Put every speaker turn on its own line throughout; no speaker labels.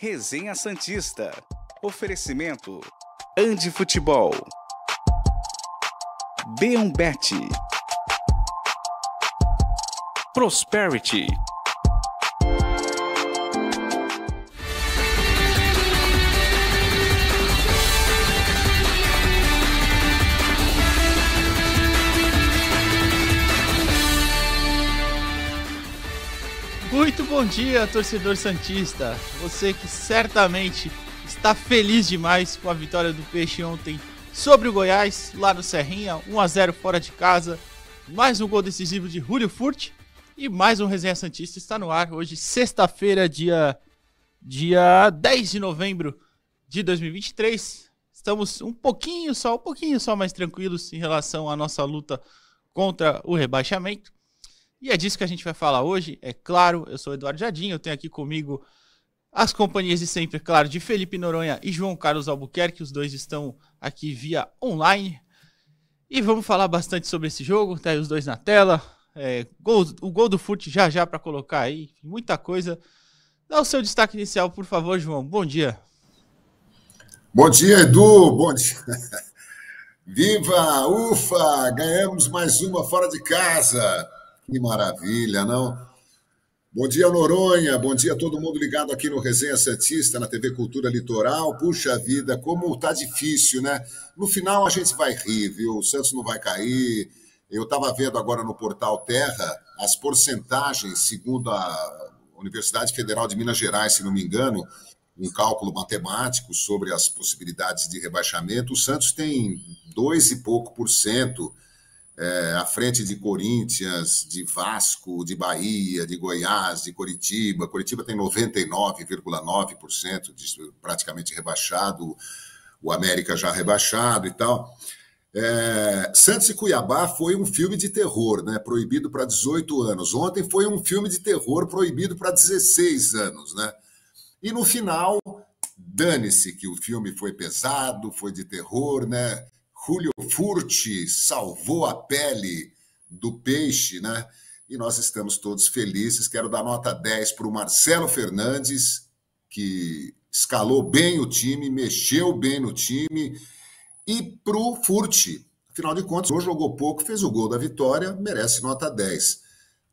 Resenha Santista. Oferecimento. Andi Futebol. B1Bet. Prosperity.
Muito bom dia, torcedor Santista. Você que certamente está feliz demais com a vitória do Peixe ontem sobre o Goiás, lá no Serrinha, 1 a 0 fora de casa. Mais um gol decisivo de Julio Furt e mais um Resenha Santista está no ar. Hoje, sexta-feira, dia, dia 10 de novembro de 2023. Estamos um pouquinho só, um pouquinho só mais tranquilos em relação à nossa luta contra o rebaixamento. E é disso que a gente vai falar hoje. É claro, eu sou o Eduardo Jardim, eu tenho aqui comigo as companhias de sempre, claro, de Felipe Noronha e João Carlos Albuquerque. Os dois estão aqui via online. E vamos falar bastante sobre esse jogo. Tá aí os dois na tela. É, gol, o gol do Fute já já para colocar aí. Muita coisa. Dá o seu destaque inicial, por favor, João. Bom dia.
Bom dia, Edu. Bom dia. Viva! Ufa! Ganhamos mais uma fora de casa. Que maravilha, não? Bom dia, Noronha. Bom dia a todo mundo ligado aqui no Resenha Santista, na TV Cultura Litoral. Puxa vida, como tá difícil, né? No final a gente vai rir, viu? O Santos não vai cair. Eu estava vendo agora no portal Terra as porcentagens, segundo a Universidade Federal de Minas Gerais, se não me engano, um cálculo matemático sobre as possibilidades de rebaixamento. O Santos tem dois e pouco por cento é, à frente de Corinthians, de Vasco, de Bahia, de Goiás, de Coritiba. Coritiba tem 99,9% de praticamente rebaixado, o América já rebaixado e tal. É, Santos e Cuiabá foi um filme de terror, né? Proibido para 18 anos. Ontem foi um filme de terror proibido para 16 anos, né? E no final, dane-se que o filme foi pesado, foi de terror, né? Julio Furti salvou a pele do peixe, né? E nós estamos todos felizes. Quero dar nota 10 para o Marcelo Fernandes, que escalou bem o time, mexeu bem no time, e para o Furti. Afinal de contas, hoje jogou pouco, fez o gol da vitória, merece nota 10.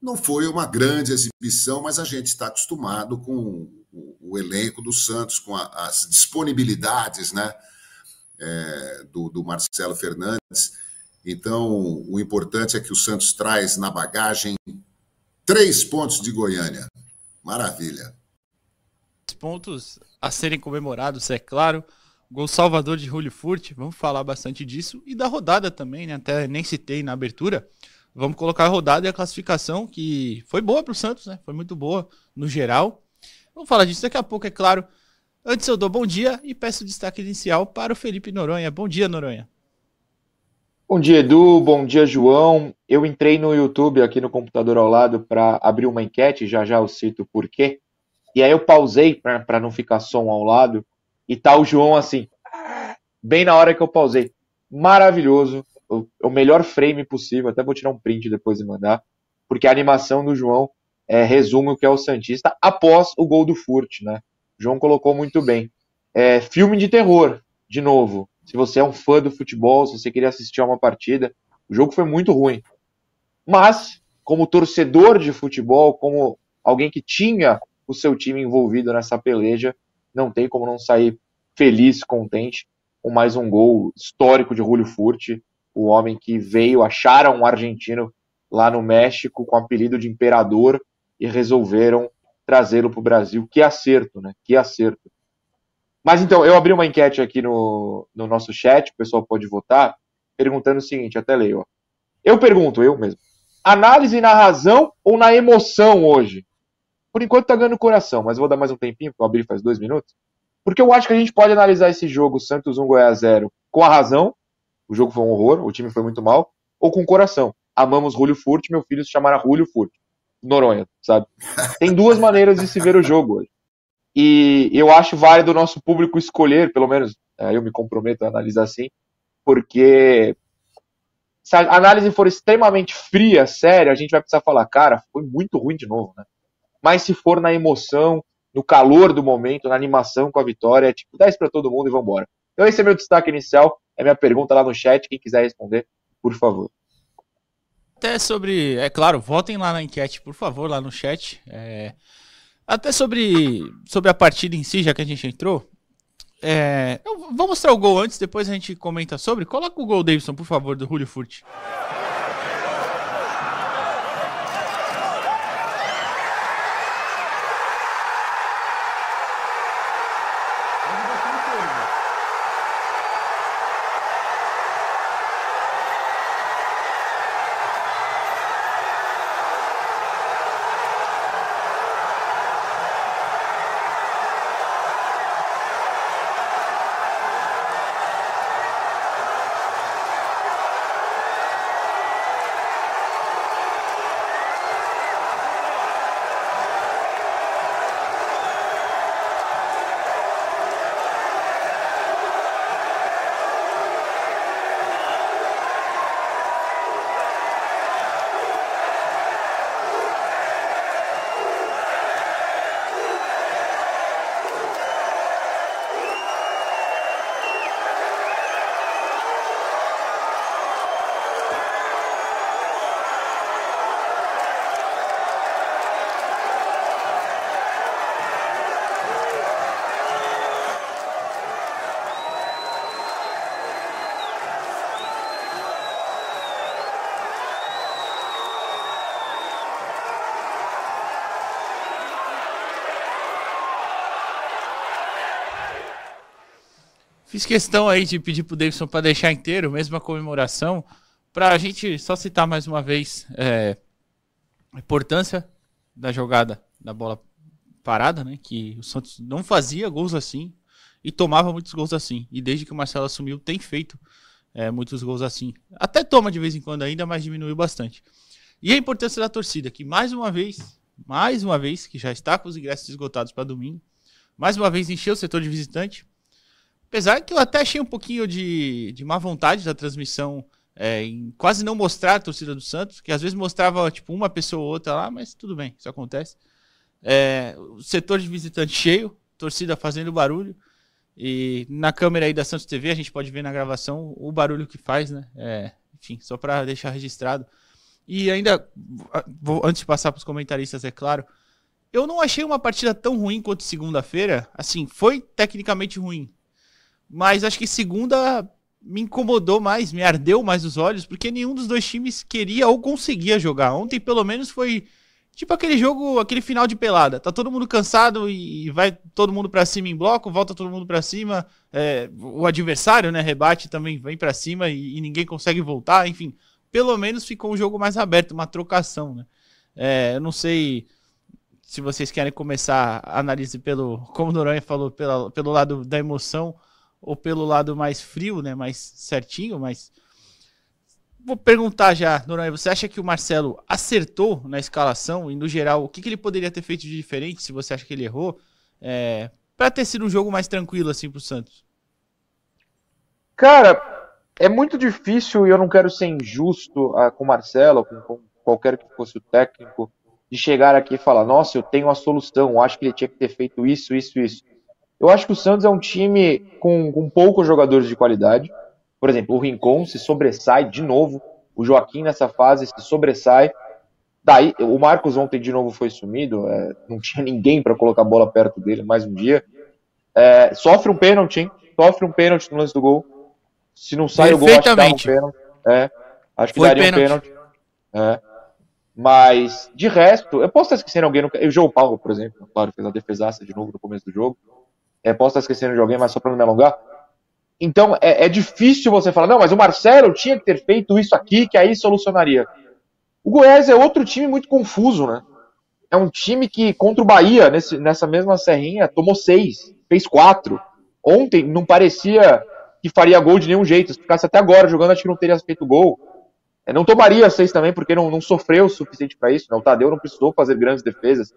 Não foi uma grande exibição, mas a gente está acostumado com o, elenco do Santos, com as disponibilidades, né? É, do, do Marcelo Fernandes. Então, o importante é que o Santos traz na bagagem três pontos de Goiânia. Maravilha.
Pontos a serem comemorados, é claro. Gol Salvador de Julio Furt, vamos falar bastante disso. E da rodada também, né? Até nem citei na abertura. Vamos colocar a rodada e a classificação, que foi boa para o Santos, né? Foi muito boa no geral. Vamos falar disso daqui a pouco, é claro. Antes eu dou bom dia e peço destaque inicial para o Felipe Noronha. Bom dia, Noronha.
Bom dia, Edu. Bom dia, João. Eu entrei no YouTube aqui no computador ao lado para abrir uma enquete, já já eu cito por quê. E aí eu pausei para não ficar som ao lado e tá o João assim, bem na hora que eu pausei. Maravilhoso, o, o melhor frame possível. Até vou tirar um print depois e mandar, porque a animação do João é, resume o que é o Santista após o gol do Furt, né? João colocou muito bem. É, filme de terror, de novo. Se você é um fã do futebol, se você queria assistir a uma partida, o jogo foi muito ruim. Mas, como torcedor de futebol, como alguém que tinha o seu time envolvido nessa peleja, não tem como não sair feliz, contente com mais um gol histórico de Julio Furti, o homem que veio, acharam um argentino lá no México com o apelido de Imperador e resolveram trazê-lo para o Brasil. Que acerto, né? Que acerto. Mas então, eu abri uma enquete aqui no, no nosso chat, o pessoal pode votar, perguntando o seguinte, até leio. Ó. Eu pergunto, eu mesmo, análise na razão ou na emoção hoje? Por enquanto tá ganhando coração, mas vou dar mais um tempinho, porque eu abri faz dois minutos. Porque eu acho que a gente pode analisar esse jogo, Santos 1, Goiás 0, com a razão, o jogo foi um horror, o time foi muito mal, ou com o coração. Amamos Julio Furt, meu filho se chamará Julio Furt. Noronha, sabe? Tem duas maneiras de se ver o jogo hoje. E eu acho válido o nosso público escolher, pelo menos é, eu me comprometo a analisar assim, porque se a análise for extremamente fria, séria, a gente vai precisar falar, cara, foi muito ruim de novo, né? Mas se for na emoção, no calor do momento, na animação com a vitória, é tipo 10 para todo mundo e vambora. Então esse é meu destaque inicial, é minha pergunta lá no chat, quem quiser responder, por favor.
Até sobre, é claro, votem lá na enquete, por favor, lá no chat. É, até sobre, sobre a partida em si, já que a gente entrou. É, eu vou mostrar o gol antes, depois a gente comenta sobre. Coloca o gol, Davidson, por favor, do Julio Furt. Fiz questão aí de pedir pro Davidson para deixar inteiro, mesmo a comemoração, para a gente só citar mais uma vez é, a importância da jogada da bola parada, né? Que o Santos não fazia gols assim e tomava muitos gols assim. E desde que o Marcelo assumiu, tem feito é, muitos gols assim. Até toma de vez em quando ainda, mas diminuiu bastante. E a importância da torcida, que mais uma vez, mais uma vez, que já está com os ingressos esgotados para domingo, mais uma vez encheu o setor de visitante Apesar que eu até achei um pouquinho de, de má vontade da transmissão é, em quase não mostrar a torcida do Santos, que às vezes mostrava tipo uma pessoa ou outra lá, mas tudo bem, isso acontece. É, o setor de visitante cheio, torcida fazendo barulho. E na câmera aí da Santos TV a gente pode ver na gravação o barulho que faz, né? É, enfim, só para deixar registrado. E ainda, vou, antes de passar para os comentaristas, é claro, eu não achei uma partida tão ruim quanto segunda-feira. Assim, foi tecnicamente ruim, mas acho que segunda me incomodou mais, me ardeu mais os olhos, porque nenhum dos dois times queria ou conseguia jogar. Ontem, pelo menos, foi tipo aquele jogo, aquele final de pelada. Tá todo mundo cansado e vai todo mundo para cima em bloco, volta todo mundo para cima. É, o adversário, né, rebate também, vem para cima e, e, ninguém consegue voltar. Enfim, pelo menos ficou um jogo mais aberto, uma trocação, né? É, eu não sei se vocês querem começar a análise pelo, como o Noronha falou, pela, pelo lado da emoção ou pelo lado mais frio, né, mais certinho, mas vou perguntar já, Noronha, você acha que o Marcelo acertou na escalação e no geral, o que, que ele poderia ter feito de diferente, se você acha que ele errou, é, para ter sido um jogo mais tranquilo assim pro Santos?
Cara, é muito difícil e eu não quero ser injusto uh, com o Marcelo, com, com qualquer que fosse o técnico, de chegar aqui e falar, nossa, eu tenho a solução, acho que ele tinha que ter feito isso, isso, isso. Eu acho que o Santos é um time com, com poucos jogadores de qualidade. Por exemplo, o Rincon se sobressai de novo. O Joaquim nessa fase se sobressai. Daí, o Marcos ontem de novo foi sumido. É, não tinha ninguém para colocar a bola perto dele mais um dia. É, sofre um pênalti, hein? Sofre um pênalti no lance do gol. Se não sai o gol, acho que dá um pênalti. É, acho que foi daria pênalti. um pênalti. É. Mas, de resto, eu posso estar esquecendo alguém. No... O João Paulo, por exemplo, claro, fez a defesaça de novo no começo do jogo. É, posso estar esquecendo de alguém, mas só para não me alongar. Então é, é, difícil você falar, não, mas o Marcelo tinha que ter feito isso aqui, que aí solucionaria. O Goiás é outro time muito confuso, né? É um time que contra o Bahia, nesse, nessa mesma serrinha, tomou seis, fez quatro. Ontem não parecia que faria gol de nenhum jeito. Se ficasse até agora jogando, acho que não teria feito gol. É, não tomaria seis também, porque não, não sofreu o suficiente para isso. Né? O Tadeu não precisou fazer grandes defesas.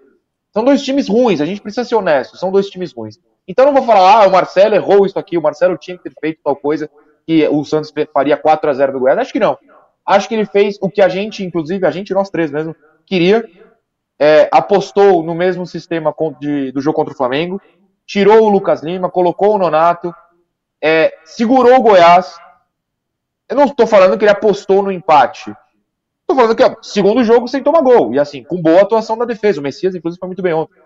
São dois times ruins, a gente precisa ser honesto, são dois times ruins. Então não vou falar, ah, o Marcelo errou isso aqui, o Marcelo tinha que ter feito tal coisa, que o Santos faria 4 a 0 do Goiás. Acho que não. Acho que ele fez o que a gente, inclusive a gente, nós três mesmo, queria. é, apostou no mesmo sistema de, do jogo contra o Flamengo, tirou o Lucas Lima, colocou o Nonato, é, segurou o Goiás. Eu não estou falando que ele apostou no empate. Estou falando que, ó, segundo jogo, sem tomar gol. E assim, com boa atuação da defesa. O Messias, inclusive, foi muito bem ontem.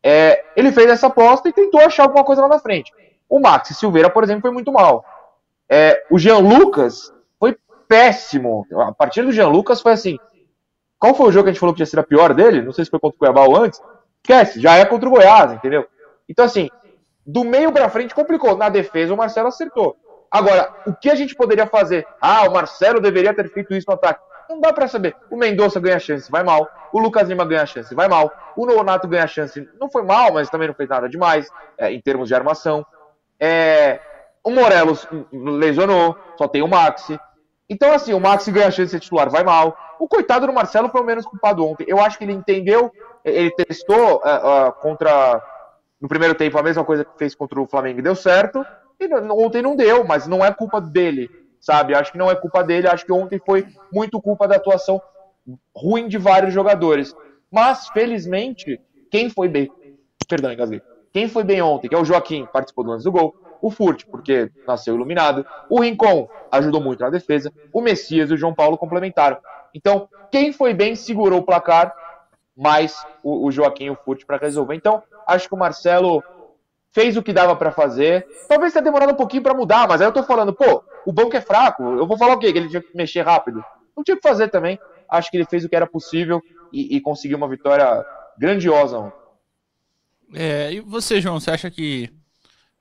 É, ele fez essa aposta e tentou achar alguma coisa lá na frente. O Max Silveira, por exemplo, foi muito mal. É, o Jean Lucas foi péssimo. A partir do Jean Lucas foi assim: qual foi o jogo que a gente falou que tinha sido a pior dele? Não sei se foi contra o Cuiabá ou antes. Esquece, já é contra o Goiás, entendeu? Então, assim, do meio para frente complicou. Na defesa, o Marcelo acertou. Agora, o que a gente poderia fazer? Ah, o Marcelo deveria ter feito isso no ataque. Não dá para saber. O Mendonça ganha chance, vai mal. O Lucas Lima ganha chance, vai mal. O Nonato ganha chance, não foi mal, mas também não fez nada demais, é, em termos de armação. É, o Morelos lesionou, só tem o Maxi. Então, assim, o Maxi ganha chance de ser titular, vai mal. O coitado do Marcelo foi o menos culpado ontem. Eu acho que ele entendeu, ele testou uh, uh, contra. No primeiro tempo, a mesma coisa que fez contra o Flamengo deu certo. E ontem não deu, mas não é culpa dele, sabe? Acho que não é culpa dele. Acho que ontem foi muito culpa da atuação ruim de vários jogadores. Mas, felizmente, quem foi bem. Perdão, engasguei. Quem foi bem ontem, que é o Joaquim, participou do lance do gol o Furt, porque nasceu iluminado, o Rincon ajudou muito na defesa, o Messias e o João Paulo complementaram. Então, quem foi bem segurou o placar, mais o, o Joaquim e o Furt para resolver. Então, acho que o Marcelo fez o que dava para fazer. Talvez tenha demorado um pouquinho para mudar, mas aí eu tô falando, pô, o banco é fraco. Eu vou falar o quê? Que ele tinha que mexer rápido. Não tinha que fazer também. Acho que ele fez o que era possível e, e conseguiu uma vitória grandiosa.
É, e você, João, você acha que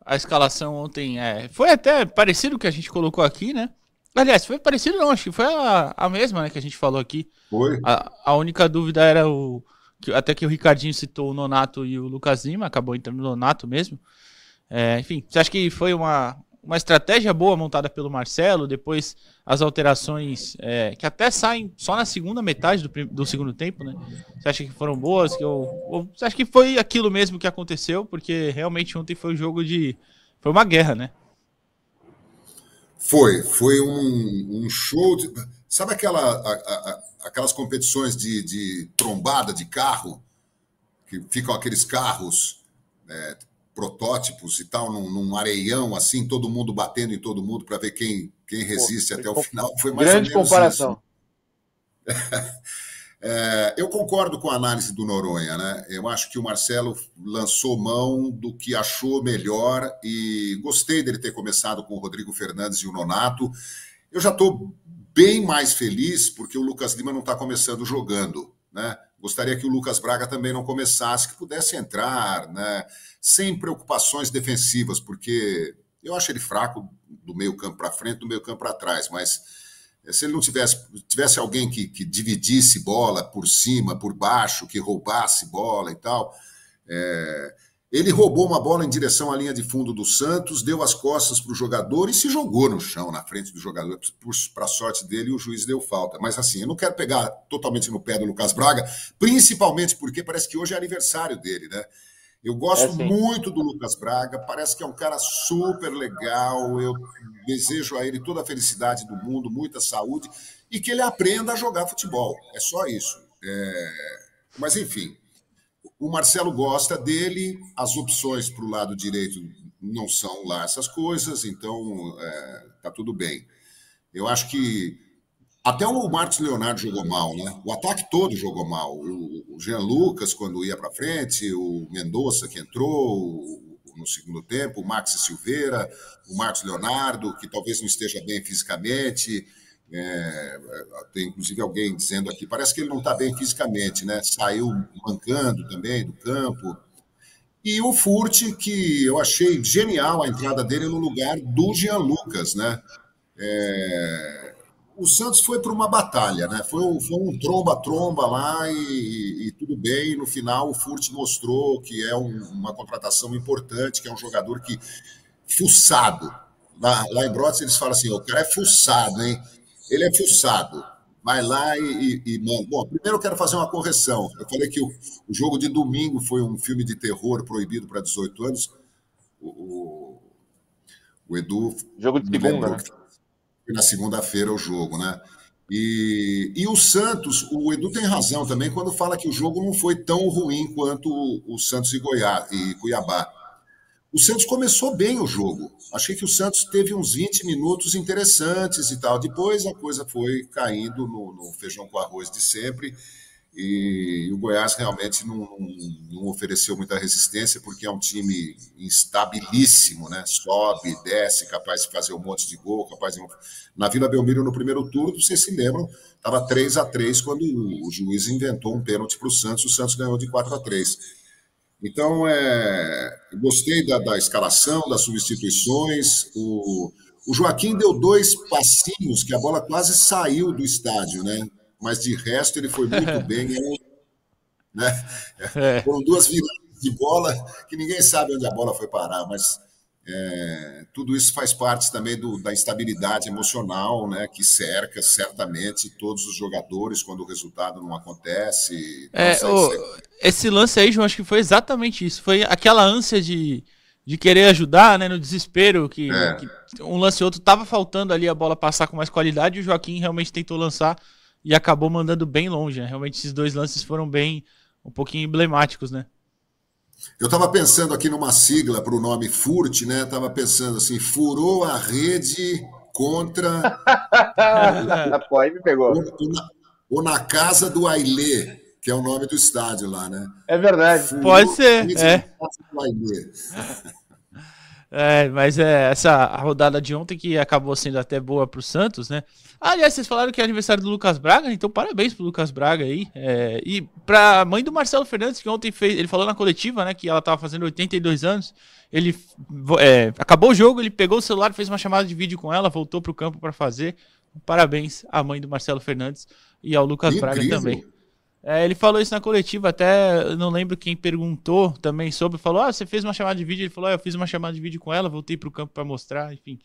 a escalação ontem é, foi até parecido com o que a gente colocou aqui, né? Aliás, foi parecido não, acho que foi a, a mesma né, que a gente falou aqui.
Foi.
A, a única dúvida era o. Que, até que o Ricardinho citou o Nonato e o Lucas Lima, acabou entrando no Nonato mesmo. É, enfim, você acha que foi uma, uma estratégia boa montada pelo Marcelo, depois as alterações é, que até saem só na segunda metade do, do segundo tempo, né? Você acha que foram boas? Que eu, ou você acha que foi aquilo mesmo que aconteceu? Porque realmente ontem foi um jogo de. Foi uma guerra, né?
Foi, foi um, um show. De, sabe aquela, a, a, aquelas competições de, de trombada de carro? Que ficam aqueles carros. É, protótipos e tal, num, num, areião assim, todo mundo batendo em todo mundo para ver quem, quem resiste Pô, até o final. Foi mais
grande comparação.
é, eu concordo com a análise do Noronha, né? Eu acho que o Marcelo lançou mão do que achou melhor e gostei dele ter começado com o Rodrigo Fernandes e o Nonato. Eu já estou bem mais feliz porque o Lucas Lima não está começando jogando, né? Gostaria que o Lucas Braga também não começasse, que pudesse entrar, né? Sem preocupações defensivas, porque eu acho ele fraco do meio campo para frente, do meio campo para trás, mas eh, se ele não tivesse, tivesse alguém que, que dividisse bola por cima, por baixo, que roubasse bola e tal, é, ele roubou uma bola em direção à linha de fundo do Santos, deu as costas para o jogador e se jogou no chão, na frente do jogador. Para a sorte dele, o juiz deu falta. Mas assim, eu não quero pegar totalmente no pé do Lucas Braga, principalmente porque parece que hoje é aniversário dele, né? Eu gosto é, muito do Lucas Braga, parece que é um cara super legal. Eu desejo a ele toda a felicidade do mundo, muita saúde e que ele aprenda a jogar futebol. É só isso. É... Mas enfim, o Marcelo gosta dele, as opções para o lado direito não são lá essas coisas, então é, tá tudo bem. Eu acho que até o Marcos Leonardo jogou mal, né? O ataque todo jogou mal. O, Jean Lucas, quando ia para frente, o Mendonça, que entrou no segundo tempo, o Max Silveira, o Marcos Leonardo, que talvez não esteja bem fisicamente. É, tem inclusive alguém dizendo aqui, parece que ele não está bem fisicamente, né? Saiu mancando também do campo. E o Furt, que eu achei genial a entrada dele no lugar do Jean Lucas, né? É, o Santos foi para uma batalha, né? Foi, um tromba-tromba lá e, e, tudo bem. No final, o Furt mostrou que é um, uma contratação importante, que é um jogador que fuçado. Lá, lá em Brotas eles falam assim: o cara é fuçado, hein? Ele é fuçado. Vai lá e, e, e, manda. Bom, primeiro eu quero fazer uma correção. Eu falei que o, o jogo de domingo foi um filme de terror proibido para 18 anos. O, o, o Edu.
Jogo de segunda, né?
Foi na segunda-feira o jogo, né? E, e o Santos, o Edu tem razão também quando fala que o jogo não foi tão ruim quanto o Santos e, Goiás, e Cuiabá. O Santos começou bem o jogo. Achei que o Santos teve uns 20 minutos interessantes e tal. Depois a coisa foi caindo no, no feijão com arroz de sempre. E, o Goiás realmente não, não, não, ofereceu muita resistência, porque é um time instabilíssimo, né? Sobe, desce, capaz de fazer um monte de gol, capaz de. Na Vila Belmiro, no primeiro turno, vocês se lembram, estava 3 a 3 quando o, juiz inventou um pênalti para o Santos, o Santos ganhou de 4 a 3 então, é, gostei da, da, escalação, das substituições. O, o, Joaquim deu dois passinhos que a bola quase saiu do estádio, né? Mas de resto ele foi muito bem. né? É. Foram duas viradas de bola que ninguém sabe onde a bola foi parar, mas é, tudo isso faz parte também do, da instabilidade emocional né, que cerca certamente todos os jogadores quando o resultado não acontece.
É, o, esse lance aí, João, acho que foi exatamente isso. Foi aquela ânsia de, de querer ajudar, né, no desespero, que, é. que um lance e outro estava faltando ali a bola passar com mais qualidade e o Joaquim realmente tentou lançar e acabou mandando bem longe. Né? Realmente esses dois lances foram bem um pouquinho emblemáticos, né?
Eu estava pensando aqui numa sigla para o nome FURT, né? Estava pensando assim, furou a rede contra.
Pô, me pegou.
Ou, ou, na, ou, na, casa do Ailê, que é o nome do estádio lá, né?
É verdade.
Furou Pode ser. É. É, mas é essa rodada de ontem que acabou sendo até boa para o Santos, né? Aliás, vocês falaram que é aniversário do Lucas Braga, então parabéns pro Lucas Braga aí. É, e pra mãe do Marcelo Fernandes, que ontem fez, ele falou na coletiva, né, que ela tava fazendo 82 anos. Ele é, acabou o jogo, ele pegou o celular, fez uma chamada de vídeo com ela, voltou pro campo para fazer. Parabéns à mãe do Marcelo Fernandes e ao Lucas Incrível. Braga também. É, ele falou isso na coletiva, até não lembro quem perguntou também sobre, falou: "Ah, você fez uma chamada de vídeo?" Ele falou: ah, "Eu fiz uma chamada de vídeo com ela, voltei pro campo para mostrar", enfim.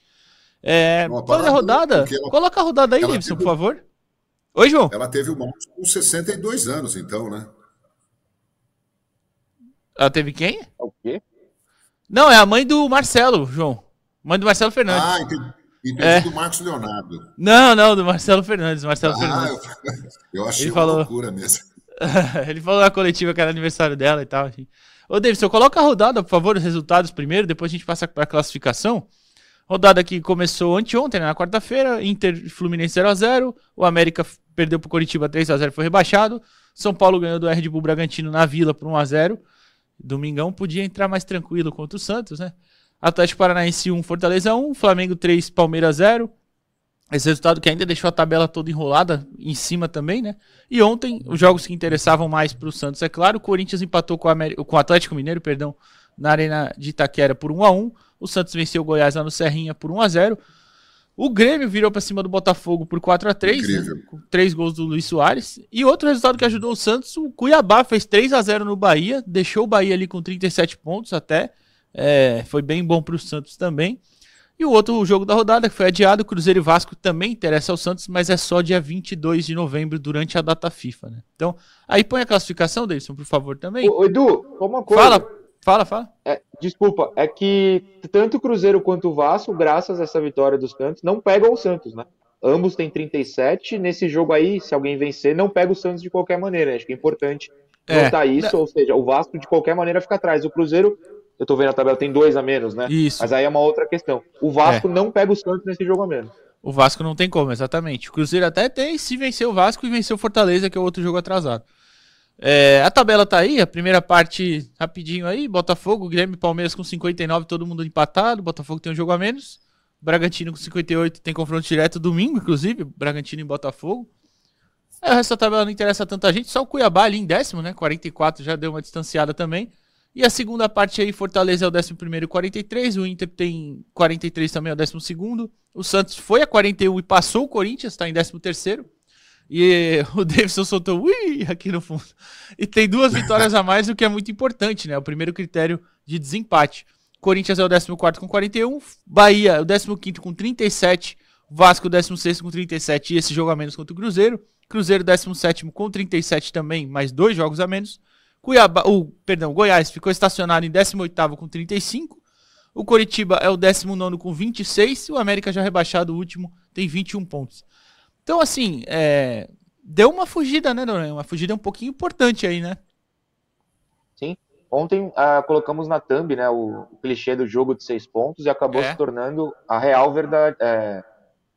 É, olha a rodada. Ela, Coloca a rodada aí, Davidson, por favor. Oi, João.
Ela teve o Marcos com 62 anos, então, né?
Ela teve quem?
O quê?
Não, é a mãe do Marcelo, João. Mãe do Marcelo Fernandes.
Ah, entendi. Entendi é. do Marcos Leonardo.
Não, não, do Marcelo Fernandes. Marcelo
ah,
Fernandes.
Eu, eu achei Ele uma falou... loucura mesmo.
Ele falou na coletiva que era aniversário dela e tal. Assim. Ô, Davidson, coloca a rodada, por favor, os resultados primeiro, depois a gente passa para a classificação. Rodada que começou anteontem, né, na quarta-feira, Inter Fluminense 0x0, o América perdeu para o Coritiba 3x0, foi rebaixado, São Paulo ganhou do Red Bull Bragantino na Vila por 1x0, Domingão podia entrar mais tranquilo contra o Santos, né? Atlético Paranaense 1, Fortaleza 1, Flamengo 3, Palmeiras 0, esse resultado que ainda deixou a tabela toda enrolada em cima também, né? E ontem, os jogos que interessavam mais para o Santos, é claro, o Corinthians empatou com, o Atlético Mineiro, perdão, na Arena de Itaquera por 1 a 1 O Santos venceu o Goiás lá no Serrinha por 1 a 0 O Grêmio virou para cima do Botafogo por 4 a 3 né? com três gols do Luiz Soares. E outro resultado que ajudou o Santos, o Cuiabá fez 3 a 0 no Bahia, deixou o Bahia ali com 37 pontos até. É, foi bem bom para o Santos também. E o outro jogo da rodada que foi adiado, Cruzeiro e Vasco também interessa ao Santos, mas é só dia 22 de novembro, durante a data FIFA, né? Então, aí põe a classificação, Davidson, por favor, também.
Ô, Edu, uma coisa.
Fala. Fala, fala.
É, desculpa, é que tanto o Cruzeiro quanto o Vasco, graças a essa vitória dos Santos, não pegam o Santos, né? Ambos têm 37. Nesse jogo aí, se alguém vencer, não pega o Santos de qualquer maneira. Acho que é importante é. notar isso. Ou seja, o Vasco de qualquer maneira fica atrás. O Cruzeiro, eu tô vendo a tabela, tem dois a menos, né?
Isso.
Mas aí é uma outra questão. O Vasco é. não pega o Santos nesse jogo a menos.
O Vasco não tem como, exatamente. O Cruzeiro até tem se vencer o Vasco e vencer o Fortaleza, que é outro jogo atrasado. É, a tabela tá aí, a primeira parte rapidinho aí, Botafogo, Grêmio e Palmeiras com 59, todo mundo empatado, Botafogo tem um jogo a menos, Bragantino com 58 tem confronto direto domingo, inclusive, Bragantino e Botafogo. É, o resto da tabela não interessa tanta gente, só o Cuiabá ali em décimo, né, 44 já deu uma distanciada também. E a segunda parte aí, Fortaleza é o 11 e 43, o Inter tem 43 também, é o 12 o Santos foi a 41 e passou o Corinthians, está em 13 terceiro. E o Davidson soltou ui aqui no fundo. E tem duas vitórias a mais, o que é muito importante, né? O primeiro critério de desempate. Corinthians é o 14 com 41, Bahia é o 15 com 37, Vasco o 16 com 37 e esse jogo a menos contra o Cruzeiro. Cruzeiro 17 com 37 também, mais dois jogos a menos. Cuiabá, o, perdão, Goiás ficou estacionado em 18 com 35. O Coritiba é o 19 com 26 e o América já rebaixado, o último, tem 21 pontos. Então, assim, é, deu uma fugida, né, Noronha? Uma fugida um pouquinho importante aí, né?
Sim. Ontem ah, colocamos na thumb né, o, o, clichê do jogo de seis pontos e acabou
É.
se tornando a real verdade, é,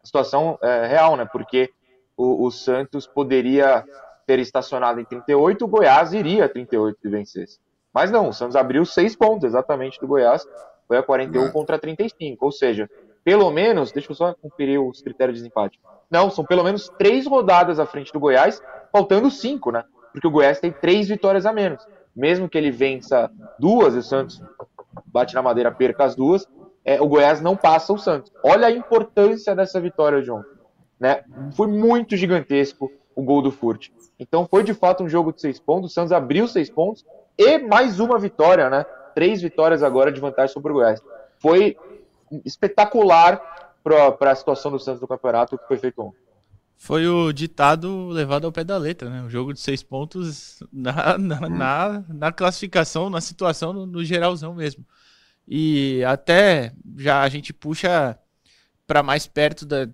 a situação é, real, né? Porque o, o Santos poderia ter estacionado em 38, o Goiás iria a 38 se vencesse. Mas não, o Santos abriu seis pontos exatamente do Goiás, foi a 41
É.
contra 35. Ou seja, pelo menos, deixa eu só conferir os critérios de desempate. Não, são pelo menos três rodadas à frente do Goiás, faltando cinco, né? Porque o Goiás tem três vitórias a menos. Mesmo que ele vença duas e o Santos bate na madeira, perca as duas, é, o Goiás não passa o Santos. Olha a importância dessa vitória de ontem. Né? Foi muito gigantesco o gol do Furt. Então foi de fato um jogo de seis pontos. O Santos abriu seis pontos e mais uma vitória, né? Três vitórias agora de vantagem sobre o Goiás. Foi espetacular para a situação do Santos no campeonato que foi feito ontem.
Foi o ditado levado ao pé da letra, né? Um jogo de seis pontos na, na, na, na classificação, na situação, no, no geralzão mesmo. E até já a gente puxa para mais perto da.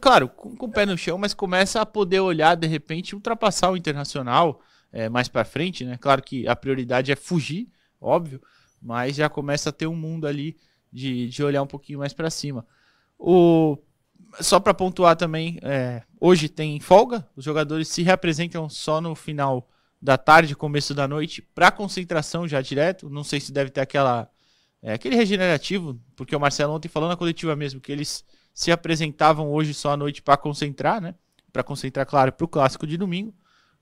Claro, com, com o pé no chão, mas começa a poder olhar, de repente, ultrapassar o internacional é, mais para frente, né? Claro que a prioridade é fugir, óbvio, mas já começa a ter um mundo ali de, de olhar um pouquinho mais para cima. O só para pontuar também, é, hoje tem folga, os jogadores se reapresentam só no final da tarde, começo da noite, para concentração já direto. Não sei se deve ter aquela é, aquele regenerativo, porque o Marcelo ontem falou na coletiva mesmo que eles se apresentavam hoje só à noite para concentrar, né? Para concentrar, claro, para o clássico de domingo.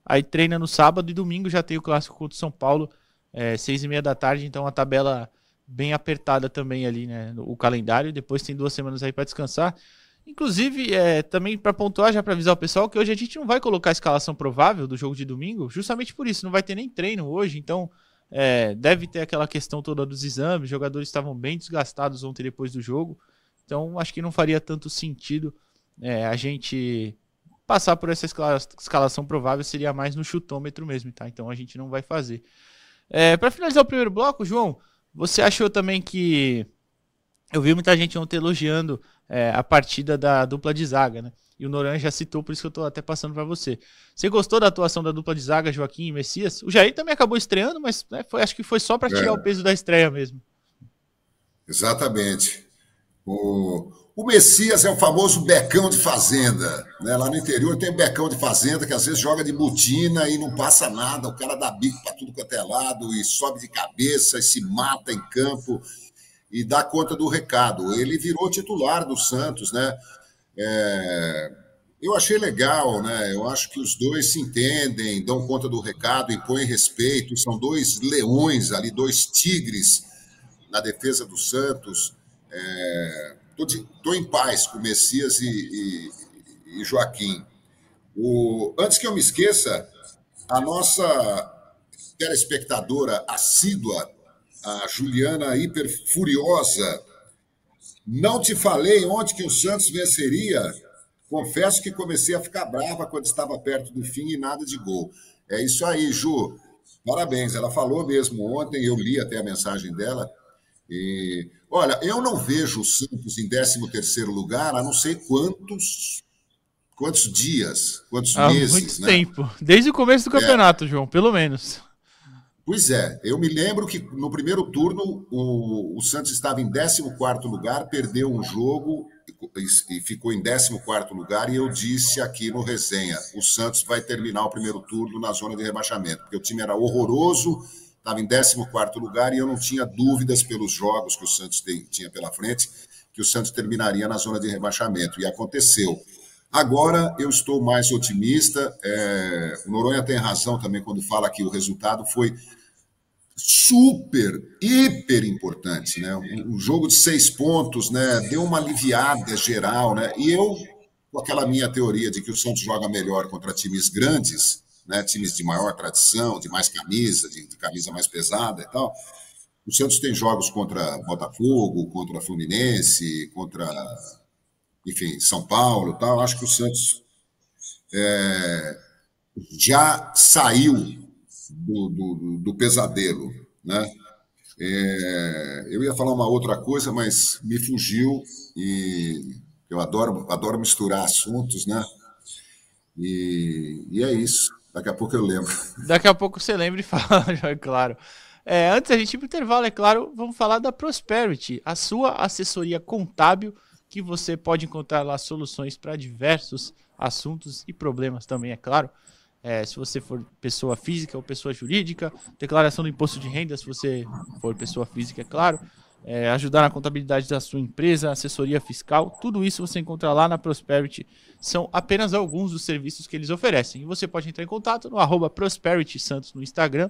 Aí treina no sábado e domingo já tem o clássico contra o São Paulo, é, seis e meia da tarde, então a tabela bem apertada também ali, né? O calendário. Depois tem duas semanas aí para descansar. Inclusive, é, também para pontuar, já para avisar o pessoal, que hoje a gente não vai colocar a escalação provável do jogo de domingo, justamente por isso, não vai ter nem treino hoje, então é, deve ter aquela questão toda dos exames, os jogadores estavam bem desgastados ontem depois do jogo, então acho que não faria tanto sentido é, a gente passar por essa escala, escalação provável, seria mais no chutômetro mesmo, tá? Então a gente não vai fazer. É, para finalizar o primeiro bloco, João, você achou também que. Eu vi muita gente ontem elogiando é, a partida da dupla de zaga, né? E o Noran já citou, por isso que eu tô até passando para você. Você gostou da atuação da dupla de zaga, Joaquim e Messias? O Jair também acabou estreando, mas né, foi, acho que foi só para tirar
É.
o peso da estreia mesmo.
Exatamente. O, o Messias é o famoso becão de fazenda. Né? Lá no interior tem becão de fazenda que às vezes joga de botina e não passa nada. O cara dá bico para tudo quanto é lado e sobe de cabeça e se mata em campo e dá conta do recado. Ele virou titular do Santos, né? É, eu achei legal, né? Eu acho que os dois se entendem, dão conta do recado, impõem respeito. São dois leões ali, dois tigres na defesa do Santos. Estou em paz com Messias e, e- e Joaquim. O- antes que eu me esqueça, a nossa telespectadora assídua, a Juliana Hiper Furiosa, não te falei ontem que o Santos venceria. Confesso que comecei a ficar brava quando estava perto do fim e nada de gol. É isso aí, Ju. Parabéns. Ela falou mesmo ontem, eu li até a mensagem dela. E, olha, eu não vejo o Santos em 13 lugar há não sei quantos quantos dias, quantos
Há
meses.
muito
né?
tempo. Desde o começo do campeonato, João, pelo menos.
Pois é, eu me lembro que no primeiro turno o, o Santos estava em 14 lugar, perdeu um jogo e, e ficou em 14 lugar, e eu disse aqui no resenha: o Santos vai terminar o primeiro turno na zona de rebaixamento, porque o time era horroroso, estava em 14 lugar e eu não tinha dúvidas pelos jogos que o Santos tem- tinha pela frente, que o Santos terminaria na zona de rebaixamento, e aconteceu. Agora eu estou mais otimista. é, o Noronha tem razão também quando fala que o resultado foi super, hiper importante, né? Um, jogo de seis pontos, né? Deu uma aliviada geral, né? E eu, com aquela minha teoria de que o Santos joga melhor contra times grandes, né? Times de maior tradição, de mais camisa, de, de camisa mais pesada e tal. O Santos tem jogos contra Botafogo, contra Fluminense, contra, enfim, São Paulo, e tal. Acho que o Santos é, já saiu do, do, do pesadelo, né? É, eu ia falar uma outra coisa, mas me fugiu e eu adoro, adoro misturar assuntos, né? E, e é isso. Daqui a pouco eu lembro.
Daqui a pouco você lembra e fala, é claro. É, antes da gente ir para o intervalo, é claro, vamos falar da Prosperity, a sua assessoria contábil, que você pode encontrar lá soluções para diversos assuntos e problemas também, é claro. É, se você for pessoa física ou pessoa jurídica, declaração do imposto de renda, se você for pessoa física, é claro é, ajudar na contabilidade da sua empresa, assessoria fiscal, tudo isso você encontra lá na Prosperity. São apenas alguns dos serviços que eles oferecem. E você pode entrar em contato no arroba Prosperity Santos no Instagram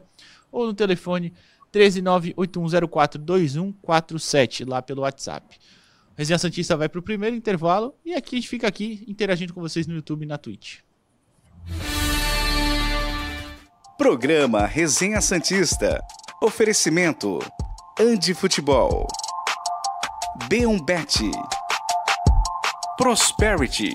ou no telefone 13981042147 lá pelo WhatsApp. Resenha Santista vai para o primeiro intervalo e aqui a gente fica aqui interagindo com vocês no YouTube e na Twitch.
Programa Resenha Santista. Oferecimento Andi Futebol. B1Bet. Prosperity.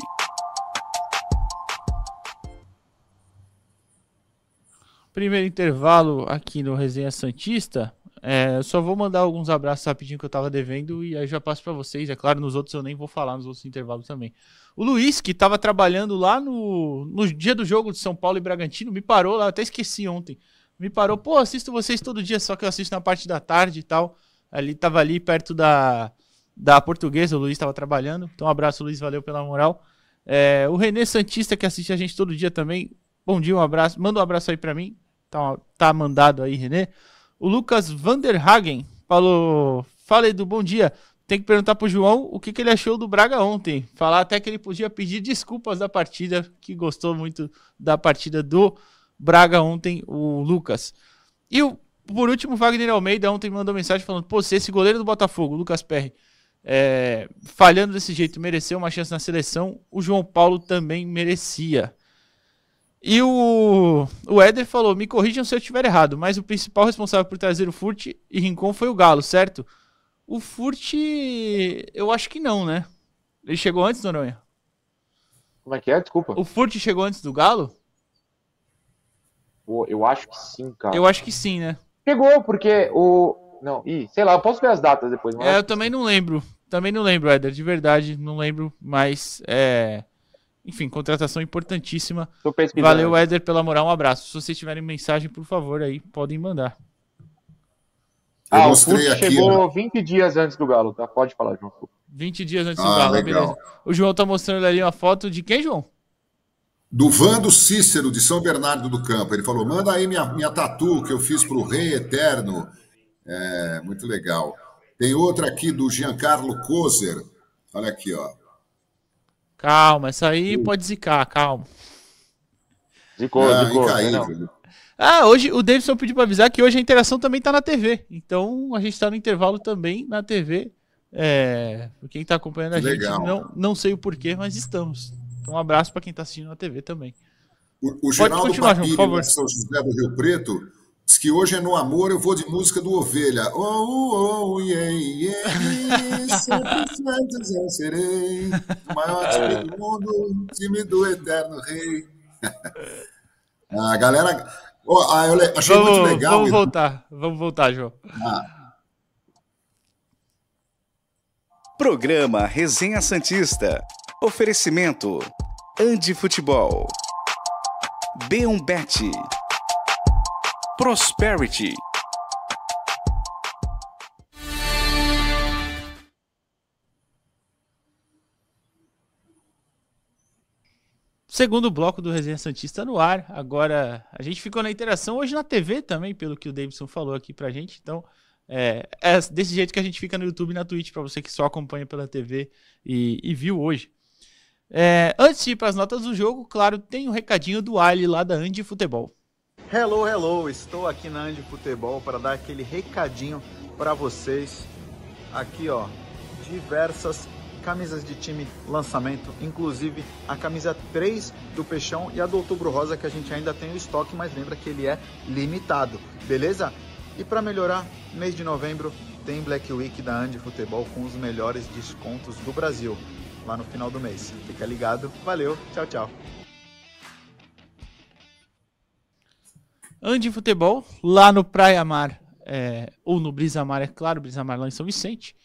Primeiro intervalo aqui no Resenha Santista. É, só vou mandar alguns abraços rapidinho que eu tava devendo e aí já passo para vocês. É claro, nos outros eu nem vou falar, nos outros intervalos também. O Luiz, que tava trabalhando lá no, no dia do jogo de São Paulo e Bragantino, me parou lá, até esqueci ontem me parou, pô, assisto vocês todo dia, só que eu assisto na parte da tarde e tal. Ali tava ali perto da, da portuguesa, o Luiz estava trabalhando. Então, um abraço, Luiz, valeu pela moral. É, o Renê Santista, que assiste a gente todo dia também. Bom dia, um abraço. Manda um abraço aí para mim. Tá, tá mandado aí, Renê. O Lucas Vanderhagen falou: Fala do bom dia. Tem que perguntar pro João o que, que ele achou do Braga ontem. Falar até que ele podia pedir desculpas da partida, que gostou muito da partida do Braga ontem, o Lucas. E o, por último, o Wagner Almeida ontem mandou mensagem falando: pô, se esse goleiro do Botafogo, Lucas Perry, é, falhando desse jeito, mereceu uma chance na seleção, o João Paulo também merecia. E o, o Éder falou: me corrijam se eu estiver errado, mas o principal responsável por trazer o Furt e Rincon foi o Galo, certo? O Furt, eu acho que não, né? Ele chegou antes, Noronha?
Como é que é? Desculpa.
O Furt chegou antes do Galo?
Pô, eu acho que sim, cara.
Eu acho que sim, né?
Pegou, porque o. Não, ih, sei lá, eu posso ver as datas depois.
É, eu também não lembro. Também não lembro, Éder, de verdade, não lembro, mas é. Enfim, contratação importantíssima. Valeu, Éder, pela moral. Um abraço. Se vocês tiverem mensagem, por favor, aí podem mandar.
Ah, o Furt chegou né? 20 dias antes do Galo, tá? Pode falar, João.
20 dias antes ah, do Galo, legal. beleza. O João tá mostrando ali uma foto de quem, João?
Do Vando Cícero, de São Bernardo do Campo. Ele falou: manda aí minha, minha tatu que eu fiz para o Rei Eterno. É, muito legal. Tem outra aqui do Giancarlo Kozer. Olha aqui, ó.
Calma, essa aí pode zicar, calma.
Zicou, ah, zicou. Incaível.
Ah, hoje o Davidson pediu para avisar que hoje a interação também está na TV. Então a gente está no intervalo também na TV. É, quem está acompanhando a Legal. gente, não, não sei o porquê, mas estamos. Então, um abraço para quem está assistindo na TV também.
O, o Geraldo João, por São José do Rio Preto, diz que hoje é no amor, eu vou de música do Ovelha. Oh, oh, oh yeah, yeah, sempre eu serei o maior time do mundo, time do eterno rei. a galera... Oh, ah, eu achei
vamos,
muito legal.
Vamos voltar, vamos voltar, João.
Ah. Programa Resenha Santista. Oferecimento: Andi Futebol, B1Bet, Prosperity.
Segundo bloco do Resenha Santista no ar. Agora, a gente ficou na interação hoje na TV também, pelo que o Davidson falou aqui pra gente. Então, é, é desse jeito que a gente fica no YouTube e na Twitch, para você que só acompanha pela TV e, e viu hoje. É, antes de ir para as notas do jogo, claro, tem um recadinho do Ali lá da Andy Futebol.
Hello, hello! Estou aqui na Andy Futebol para dar aquele recadinho para vocês. Aqui, ó, diversas camisas de time lançamento, inclusive a camisa 3 do Peixão e a do Outubro Rosa que a gente ainda tem o estoque, mas lembra que ele é limitado, beleza? E para melhorar, mês de novembro tem Black Week da Andy Futebol com os melhores descontos do Brasil lá no final do mês. Fica ligado. Valeu, tchau, tchau.
Ande Futebol, lá no Praia Mar, é, ou no Brisa Mar, é claro, Brisa Mar lá em São Vicente.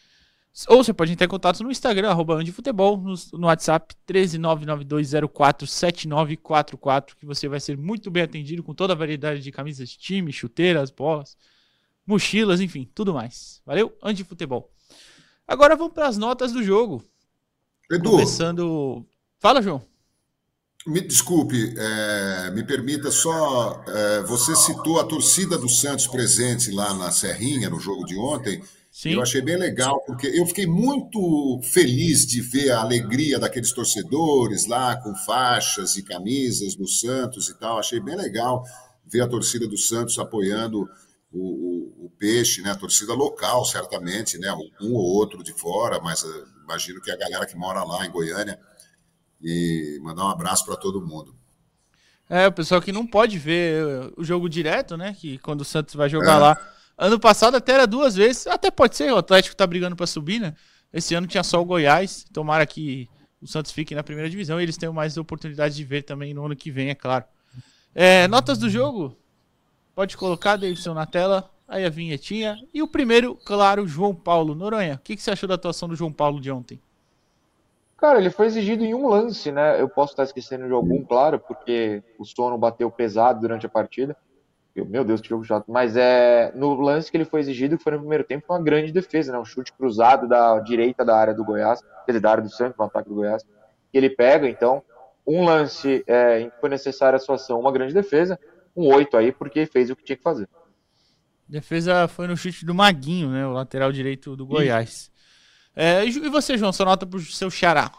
Ou você pode entrar em contato no Instagram, arroba Andifutebol, no, no WhatsApp 13992047944, que você vai ser muito bem atendido com toda a variedade de camisas de time, chuteiras, bolas, mochilas, enfim, tudo mais. Valeu? Andifutebol. Agora vamos para as notas do jogo.
Edu.
Começando. Fala, João.
Me desculpe, é, me permita só. É, você citou a torcida do Santos presente lá na Serrinha, no jogo de ontem. Sim. Eu achei bem legal, porque eu fiquei muito feliz de ver a alegria daqueles torcedores lá com faixas e camisas do Santos e tal. Achei bem legal ver a torcida do Santos apoiando o, o, o peixe, né? A torcida local, certamente, né? Um ou outro de fora, mas imagino que a galera que mora lá em Goiânia e mandar um abraço para todo mundo.
É, o pessoal que não pode ver o jogo direto, né? Que quando o Santos vai jogar é. lá. Ano passado até era duas vezes, até pode ser, o Atlético tá brigando para subir, né? Esse ano tinha só o Goiás, tomara que o Santos fique na primeira divisão e eles tenham mais oportunidade de ver também no ano que vem, é claro. É, notas do jogo? Pode colocar, Davidson, na tela. Aí a vinhetinha. E o primeiro, claro, João Paulo. Noronha, o que, que você achou da atuação do João Paulo de ontem?
Cara, ele foi exigido em um lance, né? Eu posso estar esquecendo de algum, claro, porque o sono bateu pesado durante a partida. Meu Deus, que jogo chato. Mas é no lance que ele foi exigido, que foi no primeiro tempo, uma grande defesa, né? Um chute cruzado da direita da área do Goiás, quer dizer, da área do Santos, no ataque do Goiás, que ele pega. Então, um lance é, em que foi necessária a sua ação, uma grande defesa, um oito aí, porque fez o que tinha que fazer.
Defesa foi no chute do Maguinho, né? O lateral direito do Goiás. É, e você, João, sua nota pro seu xará?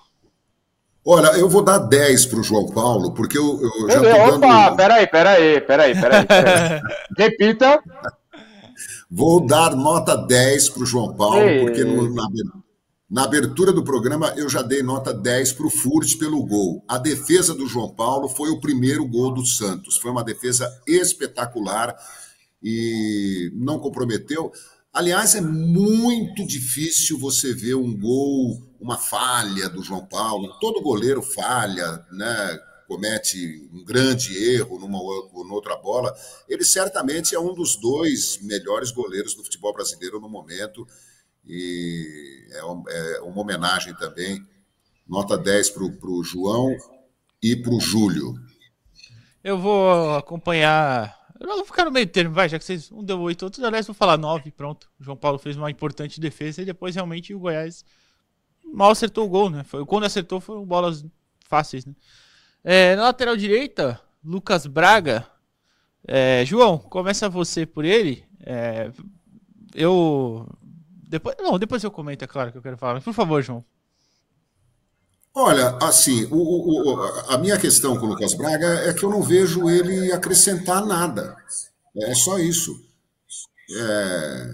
Olha, eu vou dar 10 para o João Paulo, porque eu, eu já
tô dando... Opa, peraí, peraí, peraí, peraí. peraí. Repita.
Vou dar nota 10 para o João Paulo, Ei. porque no, na, na, abertura do programa eu já dei nota 10 para o Furt pelo gol. A defesa do João Paulo foi o primeiro gol do Santos. Foi uma defesa espetacular e não comprometeu. Aliás, é muito difícil você ver um gol, uma falha do João Paulo. Todo goleiro falha, né? comete um grande erro numa ou noutra bola. Ele certamente é um dos dois melhores goleiros do futebol brasileiro no momento. E é, é uma homenagem também. Nota 10 para o João e para o Júlio.
Eu vou acompanhar Vou ficar no meio termo, vai, já que vocês. Um deu oito, outro, aliás, vou falar nove, pronto. O João Paulo fez uma importante defesa e depois realmente o Goiás mal acertou o gol, né? Foi, quando acertou foram bolas fáceis, né? É, na lateral direita, Lucas Braga. É, João, começa você por ele. É, eu. Depois, não, depois eu comento, é claro que eu quero falar. por favor, João.
Olha, assim, o, o, a minha questão com o Lucas Braga é que eu não vejo ele acrescentar nada. É só isso. É,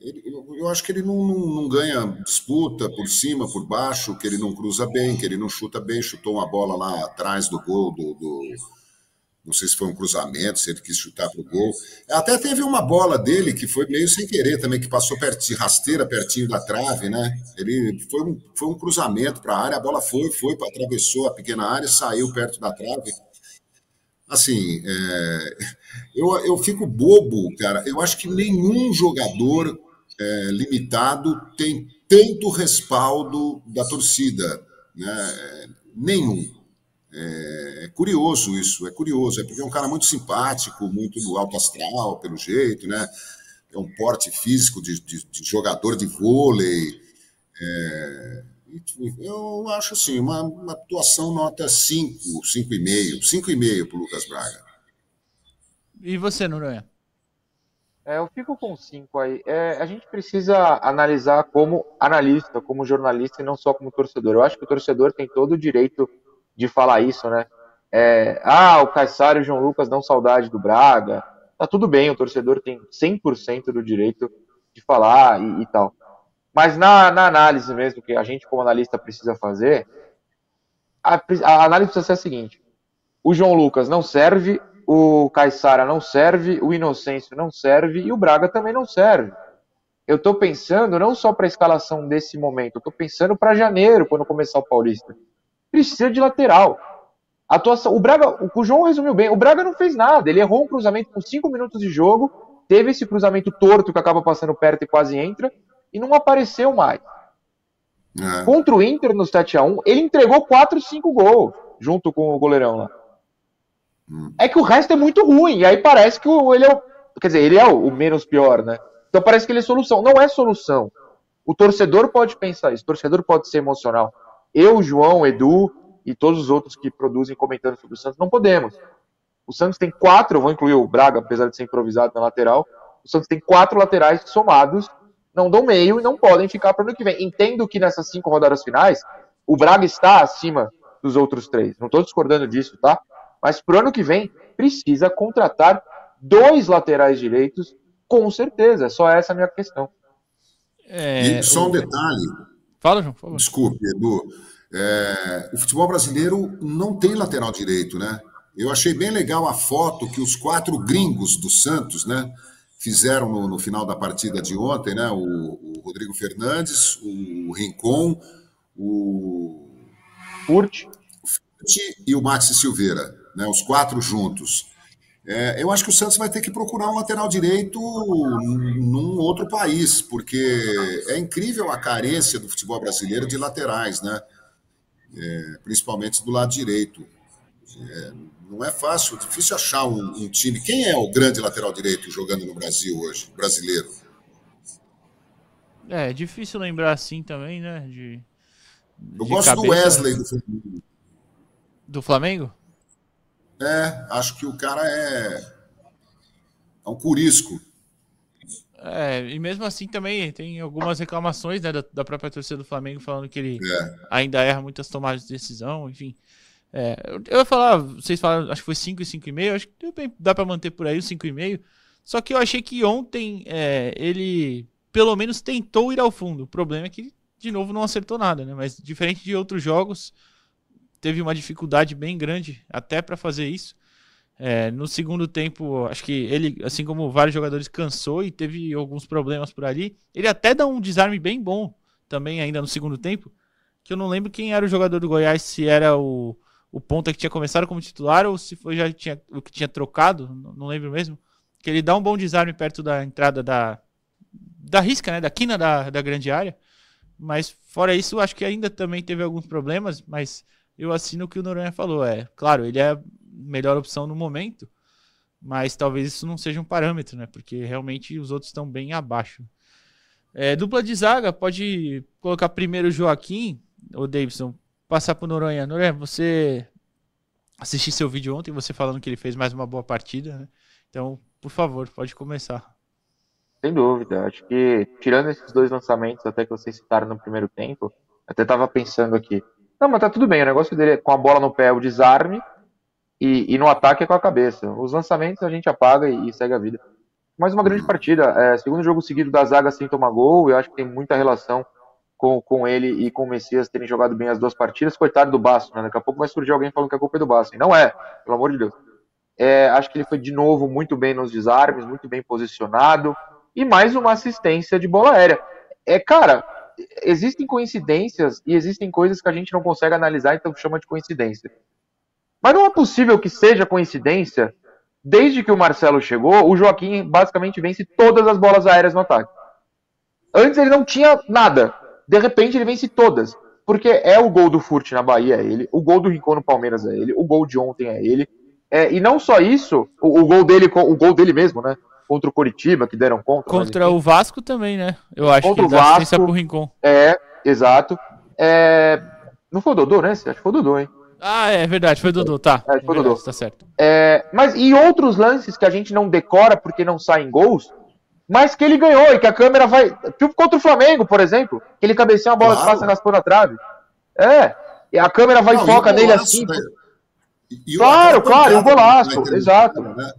ele, eu acho que ele não, não, não, ganha disputa por cima, por baixo, que ele não cruza bem, que ele não chuta bem. Chutou uma bola lá atrás do gol do, do não sei se foi um cruzamento, se ele quis chutar para o gol. Até teve uma bola dele que foi meio sem querer também, que passou pertinho, rasteira pertinho da trave, né? Ele foi um, foi um cruzamento para a área, a bola foi, foi, atravessou a pequena área, saiu perto da trave. Assim, é, eu, eu fico bobo, cara. Eu acho que nenhum jogador é, limitado tem tanto respaldo da torcida, né? Nenhum. É, é, curioso isso, é curioso. É porque é um cara muito simpático, muito alto astral, pelo jeito, né? É um porte físico de, de, de jogador de vôlei. É, eu acho assim, uma, uma atuação nota 5, 5,5. 5,5 para o Lucas Braga.
E você, Noronha?
É, eu fico com 5 aí. É, a gente precisa analisar como analista, como jornalista e não só como torcedor. Eu acho que o torcedor tem todo o direito de falar isso, né? É, ah, o Caissara e o João Lucas dão saudade do Braga. Tá tudo bem, o torcedor tem 100% do direito de falar e, e tal. Mas na, na, análise mesmo, que a gente como analista precisa fazer, a, a, análise precisa ser a seguinte: o João Lucas não serve, o Caissara não serve, o Inocêncio não serve e o Braga também não serve. Eu estou pensando não só para a escalação desse momento, eu estou pensando para janeiro, quando começar o Paulista precisa de lateral. A atuação, o Braga, o João resumiu bem, o Braga não fez nada, ele errou um cruzamento com 5 minutos de jogo, teve esse cruzamento torto que acaba passando perto e quase entra, e não apareceu mais. É. Contra o Inter no 7x1, ele entregou 4, 5 gols, junto com o goleirão lá. Hum. É que o resto é muito ruim, e aí parece que ele é o. Quer dizer, ele é o menos pior, né? Então parece que ele é solução. Não é solução. O torcedor pode pensar isso, o torcedor pode ser emocional. Eu, João, Edu e todos os outros que produzem comentando sobre o Santos não podemos. O Santos tem quatro, eu vou incluir o Braga, apesar de ser improvisado na lateral. O Santos tem quatro laterais somados, não dão meio e não podem ficar para o ano que vem. Entendo que nessas cinco rodadas finais, o Braga está acima dos outros três. Não estou discordando disso, tá? Mas para o ano que vem, precisa contratar dois laterais direitos, com certeza. É só essa a minha questão.
É, e só um detalhe.
Fala, João. Fala.
Desculpe, Edu. É, o futebol brasileiro não tem lateral direito, né? Eu achei bem legal a foto que os quatro gringos do Santos, né, fizeram no, no final da partida de ontem, né? O, o Rodrigo Fernandes, o Rincon, o
Furt.
e o Maxi Silveira, né? Os quatro juntos. É, eu acho que o Santos vai ter que procurar um lateral direito num outro país, porque é incrível a carência do futebol brasileiro de laterais, né? É, principalmente do lado direito. É, não é fácil, difícil achar um, um, time. Quem é o grande lateral direito jogando no Brasil hoje, brasileiro?
É, difícil lembrar assim também, né? De,
Eu gosto cabeça. do Wesley do Flamengo.
Do Flamengo?
É, acho que o cara é, é um curisco.
É, e mesmo assim também tem algumas reclamações né, da, da, própria torcida do Flamengo falando que ele é. ainda erra muitas tomadas de decisão, enfim. É, eu ia falar, vocês falaram, acho que foi 5 e 5,5, acho que dá para manter por aí o 5,5. Só que eu achei que ontem é, ele pelo menos tentou ir ao fundo. O problema é que, de novo, não acertou nada, né? Mas diferente de outros jogos, teve uma dificuldade bem grande até para fazer isso. É, no segundo tempo, acho que ele, assim como vários jogadores, cansou e teve alguns problemas por ali. Ele até dá um desarme bem bom também, ainda no segundo tempo. Que eu não lembro quem era o jogador do Goiás, se era o o ponta que tinha começado como titular ou se foi já tinha, o que tinha trocado, não lembro mesmo. Que ele dá um bom desarme perto da entrada da, da risca, né, da quina da, da grande área. Mas fora isso, acho que ainda também teve alguns problemas, mas eu assino o que o Noronha falou. É, claro, ele é a melhor opção no momento, mas talvez isso não seja um parâmetro, né? Porque realmente os outros estão bem abaixo. É, dupla de zaga, pode colocar primeiro o Joaquim, ou Davidson, passar pro Noronha. Noronha, você assisti seu vídeo ontem, você falando que ele fez mais uma boa partida, né? Então, por favor, pode começar.
Sem dúvida. Acho que, tirando esses dois lançamentos, até que vocês citaram no primeiro tempo, até tava pensando aqui. Não, mas tá tudo bem. O negócio dele é com a bola no pé, o desarme, e, e no ataque é com a cabeça. Os lançamentos a gente apaga e, e segue a vida. Mais uma grande partida. É, segundo jogo seguido da zaga sem tomar gol, eu acho que tem muita relação com, com ele e com o Messias terem jogado bem as duas partidas. Coitado do Basso, né? Daqui a pouco vai surgir alguém falando que a culpa é do Basso. E não é, pelo amor de Deus. É, acho que ele foi de novo muito bem nos desarmes, muito bem posicionado. E mais uma assistência de bola aérea. É, cara, existem coincidências e existem coisas que a gente não consegue analisar, então chama de coincidência. Mas não é possível que seja coincidência. Desde que o Marcelo chegou, o Joaquim basicamente vence todas as bolas aéreas no ataque. Antes ele não tinha nada. De repente ele vence todas. Porque é o gol do Furt na Bahia, é ele. O gol do Rincon no Palmeiras é ele. O gol de ontem é ele. É, e não só isso, o, o, gol dele, o gol dele mesmo, né? Contra o Coritiba, que deram contra.
Contra o Vasco também, né? Eu acho
contra
que
o Vasco, pro Rincon. É, exato. É, não foi o Dodô, né? Acho que foi o Dodô, hein?
Ah, é verdade, foi o Dodô, tá. É, foi o Dodô. Tá certo.
É, mas e outros lances que a gente não decora porque não saem gols, mas que ele ganhou e que a câmera vai. Tipo contra o Flamengo, por exemplo, que ele cabeceia uma bola claro. que passa raspou na trave. É. E a câmera vai não, e foca nele assim. Né? E, claro, claro, e o golaço, né? exato. Né?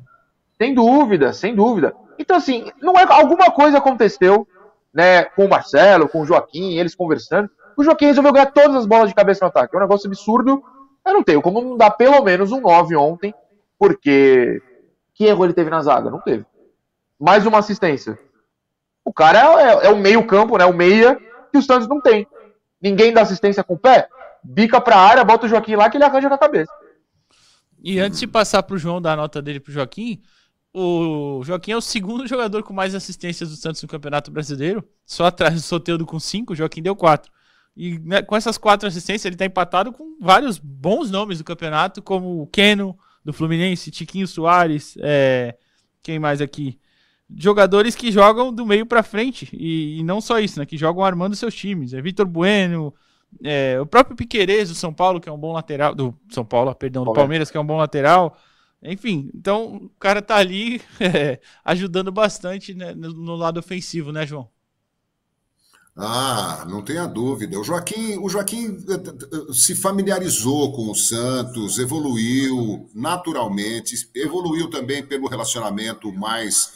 Sem dúvida, sem dúvida. Então, assim, não é alguma coisa aconteceu, né, com o Marcelo, com o Joaquim, eles conversando. O Joaquim resolveu ganhar todas as bolas de cabeça no ataque. É um negócio absurdo. Eu não tenho como não dar pelo menos um 9 ontem, porque que erro ele teve na zaga? Não teve mais uma assistência. O cara é, é, é o meio-campo, né? O meia que o Santos não tem. Ninguém dá assistência com o pé, bica pra área, bota o Joaquim lá que ele arranja na cabeça.
E antes de passar pro João dar a nota dele pro Joaquim, o Joaquim é o segundo jogador com mais assistências do Santos no Campeonato Brasileiro, só atrás do Soteudo com cinco, o Joaquim deu quatro. E né, com essas quatro assistências, ele está empatado com vários bons nomes do campeonato, como o Keno, do Fluminense, Tiquinho Soares, é, quem mais aqui? Jogadores que jogam do meio para frente, e, e, não só isso, né? Que jogam armando seus times. É Vitor Bueno, é, o próprio Piquerez do São Paulo, que é um bom lateral. Do São Paulo, perdão, do Palmeiras, que é um bom lateral. Enfim, então o cara tá ali é, ajudando bastante né, no, lado ofensivo, né, João?
Ah, não tenha dúvida. O Joaquim, o Joaquim eh, eh, se familiarizou com o Santos, evoluiu naturalmente, evoluiu também pelo relacionamento mais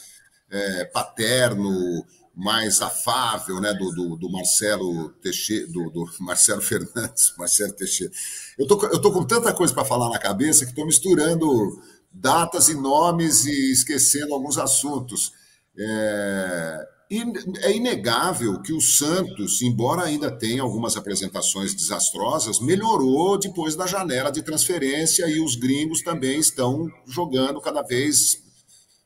é, paterno, mais afável, né, do, do, do Marcelo Teixeira, do, do, Marcelo Fernandes, Marcelo Teixeira. Eu tô, eu tô com tanta coisa para falar na cabeça que estou misturando datas e nomes e esquecendo alguns assuntos. É, é inegável que o Santos, embora ainda tenha algumas apresentações desastrosas, melhorou depois da janela de transferência e os gringos também estão jogando cada vez,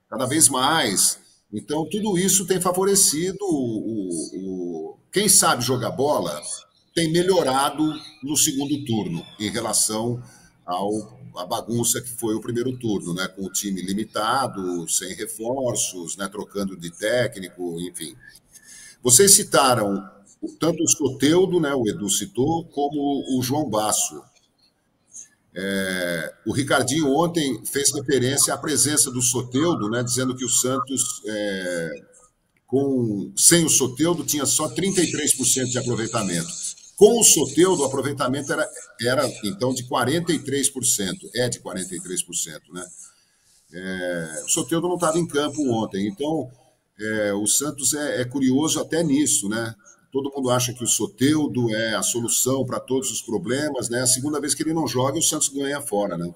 cada vez mais. Então, tudo isso tem favorecido o, o, o quem sabe jogar bola tem melhorado no segundo turno em relação ao a bagunça que foi o primeiro turno, né? Com o time limitado, sem reforços, né? Trocando de técnico, enfim. Vocês citaram tanto o Soteudo, né? O Edu citou, como o João Basso. É, o Ricardinho ontem fez referência à presença do Soteudo, né? Dizendo que o Santos é, com sem o Soteudo tinha só 33% de aproveitamento. Com o Soteudo, o aproveitamento era, era então de 43%, é de 43%, né? É, o Soteudo não estava em campo ontem, então é, o Santos é, é, curioso até nisso, né? Todo mundo acha que o Soteudo é a solução para todos os problemas, né? A segunda vez que ele não joga, o Santos ganha fora, né?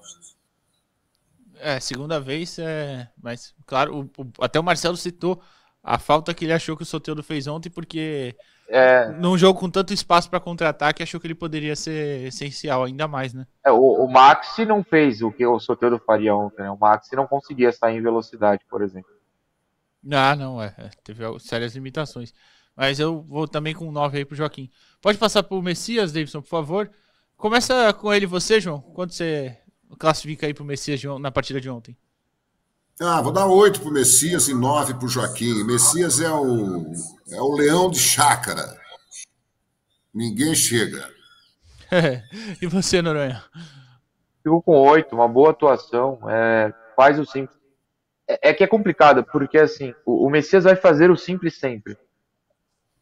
É, segunda vez, é... mas claro, o, o, até o Marcelo citou a falta que ele achou que o Soteudo fez ontem, porque é... Num jogo com tanto espaço para contra-ataque, achou que ele poderia ser essencial ainda mais, né?
É, o, o Maxi não fez o que o Soteldo faria ontem, né? O Maxi não conseguia sair em velocidade, por exemplo.
Ah, não, é. é teve sérias limitações. Mas eu vou também com 9 aí pro Joaquim. Pode passar pro Messias, Davidson, por favor. Começa com ele você, João. Quanto você classifica aí pro Messias na partida de ontem?
Ah, vou dar oito para o Messias e nove para o Joaquim. Messias é o, é o leão de chácara. Ninguém chega.
e você, Noronha?
Fico com oito, uma boa atuação. É, faz o simples. É, é, que é complicado, porque assim, o, o Messias vai fazer o simples sempre.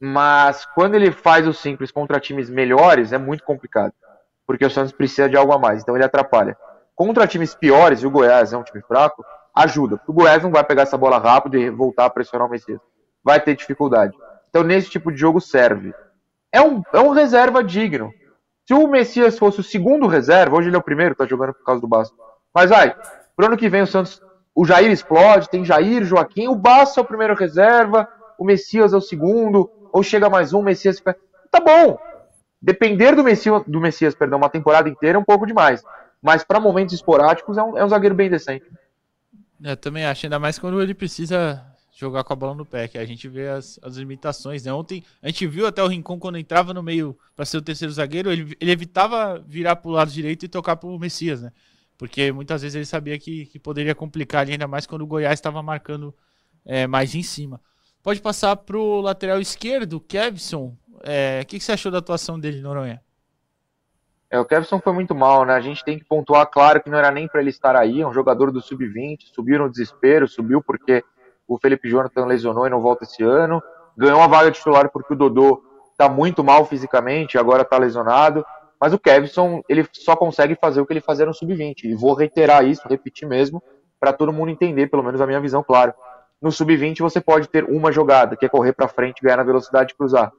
Mas quando ele faz o simples contra times melhores, é muito complicado. Porque o Santos precisa de algo a mais, então ele atrapalha. Contra times piores, e o Goiás é um time fraco, ajuda. O Goiás não vai pegar essa bola rápido e voltar a pressionar o Messias. Vai ter dificuldade. Então, nesse tipo de jogo, serve. É um, é um reserva digno. Se o Messias fosse o segundo reserva, hoje ele é o primeiro, tá jogando por causa do Basto. Mas vai, pro ano que vem o Santos, o Jair explode, tem Jair, Joaquim, o Basto é o primeiro reserva, o Messias é o segundo, ou chega mais um, o Messias fica. Tá bom. Depender do Messias, do Messias, perdão, uma temporada inteira é um pouco demais. Mas para momentos esporádicos é um, é um zagueiro bem decente.
Eu também acho, ainda mais quando ele precisa jogar com a bola no pé, que a gente vê as, as limitações, né? Ontem a gente viu até o Rincon quando entrava no meio para ser o terceiro zagueiro, ele, ele evitava virar para o lado direito e tocar para o Messias, né? Porque muitas vezes ele sabia que, que poderia complicar ainda mais quando o Goiás estava marcando é, mais em cima. Pode passar para o lateral esquerdo, Kevson. É, o que, que você achou da atuação dele, Noronha?
É, o Kevson foi muito mal, né? A gente tem que pontuar, claro, que não era nem para ele estar aí, é um jogador do sub-20, subiu no desespero, subiu porque o Felipe Jonathan lesionou e não volta esse ano, ganhou a vaga titular porque o Dodô tá muito mal fisicamente, agora tá lesionado, mas o Kevson, ele só consegue fazer o que ele fazia no sub-20, e vou reiterar isso, repetir mesmo, para todo mundo entender, pelo menos a minha visão, claro. No sub-20 você pode ter uma jogada, que é correr para frente, ganhar na velocidade e cruzar.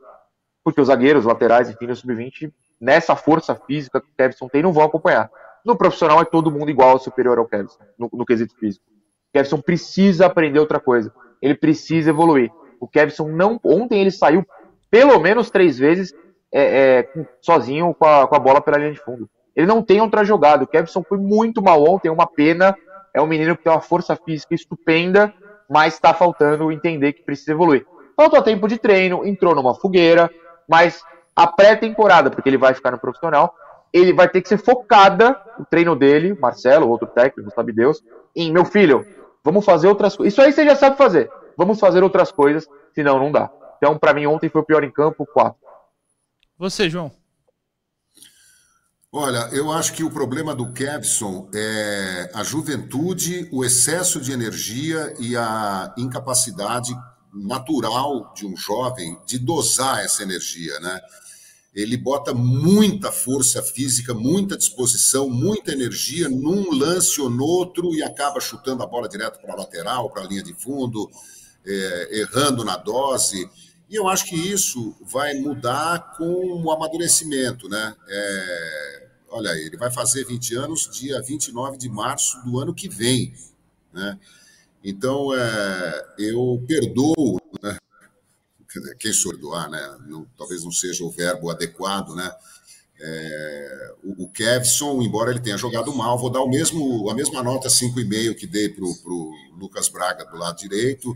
Porque os zagueiros, os laterais, enfim, no sub-20 nessa força física que o Kevson tem, não vão acompanhar. No profissional é todo mundo igual superior ao Kevson, no, no quesito físico. O Kevson precisa aprender outra coisa. Ele precisa evoluir. O Kevson não. Ontem ele saiu pelo menos três vezes é, é, sozinho com a, com a, bola pela linha de fundo. Ele não tem outra jogada. O Kevson foi muito mal ontem, é uma pena. É um menino que tem uma força física estupenda, mas está faltando entender que precisa evoluir. Faltou tempo de treino, entrou numa fogueira, mas a pré-temporada, porque ele vai ficar no profissional, ele vai ter que ser focada, o treino dele, Marcelo, outro técnico, sabe Deus, em meu filho, vamos fazer outras coisas. Isso aí você já sabe fazer. Vamos fazer outras coisas, senão não dá. Então, para mim, ontem foi o pior em campo, 4.
Você, João.
Olha, eu acho que o problema do Kevson é a juventude, o excesso de energia e a incapacidade natural de um jovem de dosar essa energia, né? Ele bota muita força física, muita disposição, muita energia num lance ou no outro e acaba chutando a bola direto para a lateral, para a linha de fundo, é, errando na dose. E eu acho que isso vai mudar com o amadurecimento, né? É, olha ele vai fazer 20 anos dia 29 de março do ano que vem, né? Então, é, eu perdoo, né? Quem sou perdoar, né? Não, talvez não seja o verbo adequado, né? É, o, o Kevson, embora ele tenha jogado mal, vou dar o mesmo, a mesma nota 5,5 que dei para o Lucas Braga do lado direito,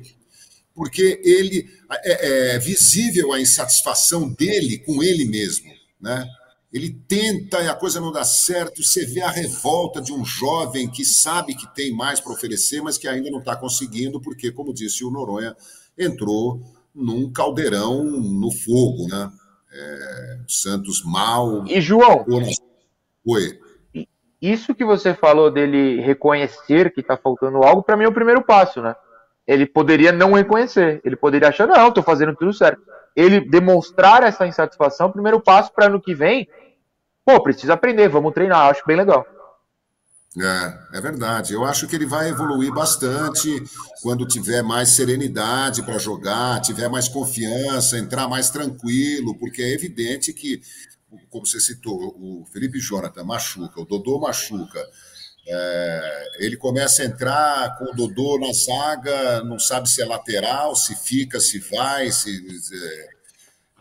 porque ele é, é visível a insatisfação dele com ele mesmo, né? Ele tenta e a coisa não dá certo. Você vê a revolta de um jovem que sabe que tem mais para oferecer, mas que ainda não está conseguindo, porque, como disse o Noronha, entrou num caldeirão no fogo, né? É, Santos mal.
E João?
Oi.
Isso que você falou dele reconhecer que está faltando algo, para mim é o primeiro passo, né? Ele poderia não reconhecer, ele poderia achar, não, estou fazendo tudo certo ele demonstrar essa insatisfação, primeiro passo para ano que vem, pô, precisa aprender, vamos treinar, acho bem legal.
É, é verdade. Eu acho que ele vai evoluir bastante quando tiver mais serenidade para jogar, tiver mais confiança, entrar mais tranquilo, porque é evidente que, como você citou, o Felipe Jonathan machuca, o Dodô machuca. É, ele começa a entrar com o Dodô na zaga, não sabe se é lateral, se fica, se vai, se,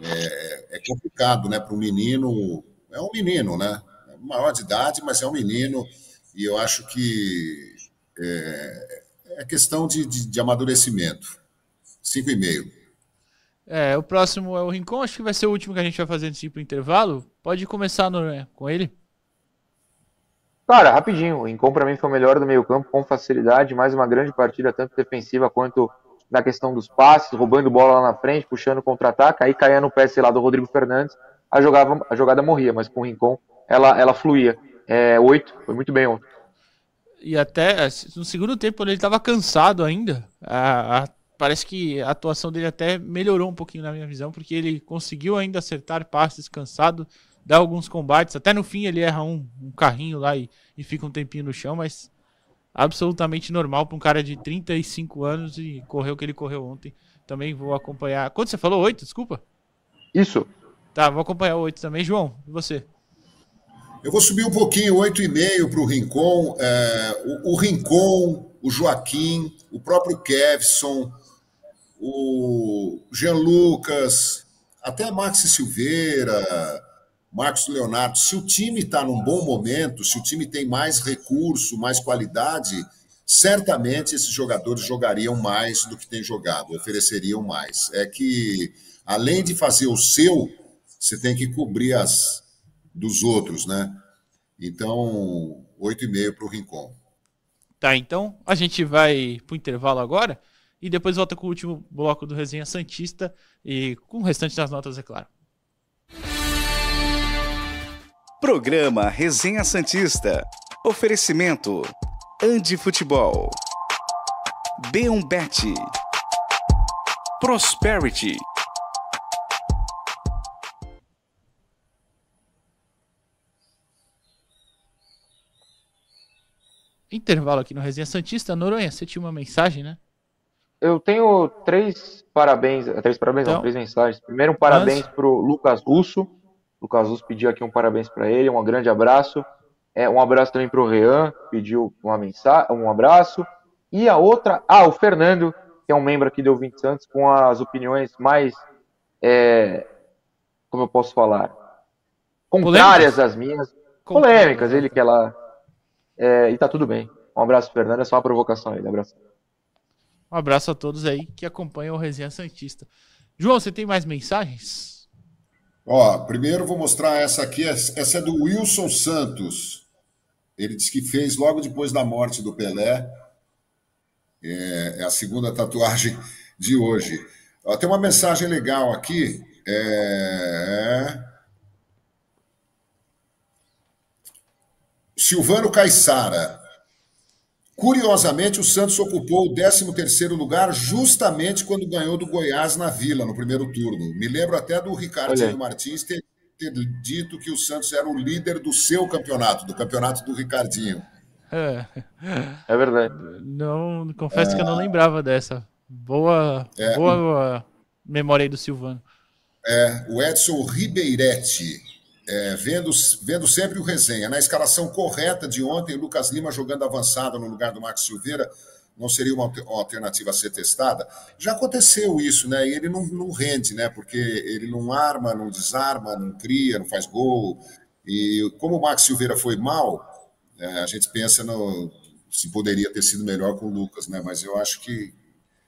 é, é, é complicado, né? Para um menino, é um menino, né? É maior de idade, mas é um menino, e eu acho que é, é questão de, de, de amadurecimento. Cinco e meio.
É, o próximo é o Rincon, acho que vai ser o último que a gente vai fazer nesse tipo intervalo. Pode começar no, com ele.
Cara, rapidinho, o Rincon para mim foi o melhor do meio campo com facilidade, mais uma grande partida, tanto defensiva quanto na questão dos passes, roubando bola lá na frente, puxando contra-ataque, aí caía no pé, sei lá, do Rodrigo Fernandes, a jogada, a jogada morria, mas com o Rincon ela, ela fluía. É, oito, foi muito bem ontem.
E até no segundo tempo, quando ele estava cansado ainda, a, a, parece que a atuação dele até melhorou um pouquinho na minha visão, porque ele conseguiu ainda acertar passes cansado, dar alguns combates. Até no fim ele erra um, um carrinho lá e, e fica um tempinho no chão, mas absolutamente normal para um cara de 35 anos e correu o que ele correu ontem. Também vou acompanhar. Quanto você falou? Oito, desculpa?
Isso.
Tá, vou acompanhar o oito também. João, e você?
Eu vou subir um pouquinho, oito e meio para o Rincon. É, o, o Rincon, o Joaquim, o próprio Kevson, o Jean Lucas, até Maxi Silveira, Marcos Leonardo, se o time está num bom momento, se o time tem mais recurso, mais qualidade, certamente esses jogadores jogariam mais do que tem jogado, ofereceriam mais. É que, além de fazer o seu, você tem que cobrir as dos outros, né? Então, 8,5 para o Rincon.
Tá, então a gente vai para o intervalo agora e depois volta com o último bloco do Resenha Santista e com o restante das notas, é claro.
Programa Resenha Santista. Oferecimento: Andi Futebol. B1Bet. Prosperity.
Intervalo aqui no Resenha Santista. Noronha, você tinha uma mensagem, né?
Eu tenho três parabéns, três parabéns, então, não, três mensagens. Primeiro, um parabéns para o Lucas Russo, o Casus pediu aqui um parabéns para ele, um grande abraço. É, um abraço também para o Rean, pediu uma mensagem, um abraço. E a outra, ah, o Fernando, que é um membro aqui do Ouvinte Santos, com as opiniões mais, é, como eu posso falar, contrárias polêmicas. às minhas, polêmicas, ele que ela, é, e tá tudo bem. Um abraço, Fernando, é só uma provocação aí, abraço.
Um abraço a todos aí que acompanham o Resenha Santista. João, você tem mais mensagens?
Ó, primeiro vou mostrar essa aqui. Essa é do Wilson Santos. Ele disse que fez logo depois da morte do Pelé. É, é a segunda tatuagem de hoje. Ó, tem uma mensagem legal aqui. É... Silvano Caissara. Curiosamente, o Santos ocupou o 13º lugar justamente quando ganhou do Goiás na Vila, no primeiro turno. Me lembro até do Ricardo Martins ter, ter, dito que o Santos era o líder do seu campeonato, do campeonato do Ricardinho.
É,
é verdade.
Não, confesso é... que eu não lembrava dessa. Boa, é, boa memória aí do Silvano.
É, o Edson Ribeiretti é, vendo, vendo sempre o resenha. Na escalação correta de ontem, Lucas Lima jogando avançado no lugar do Max Silveira, não seria uma alternativa a ser testada? Já aconteceu isso, né? E ele não, não rende, né? Porque ele não arma, não desarma, não cria, não faz gol. E como o Max Silveira foi mal, é, a gente pensa no, se poderia ter sido melhor com o Lucas, né? Mas eu acho que,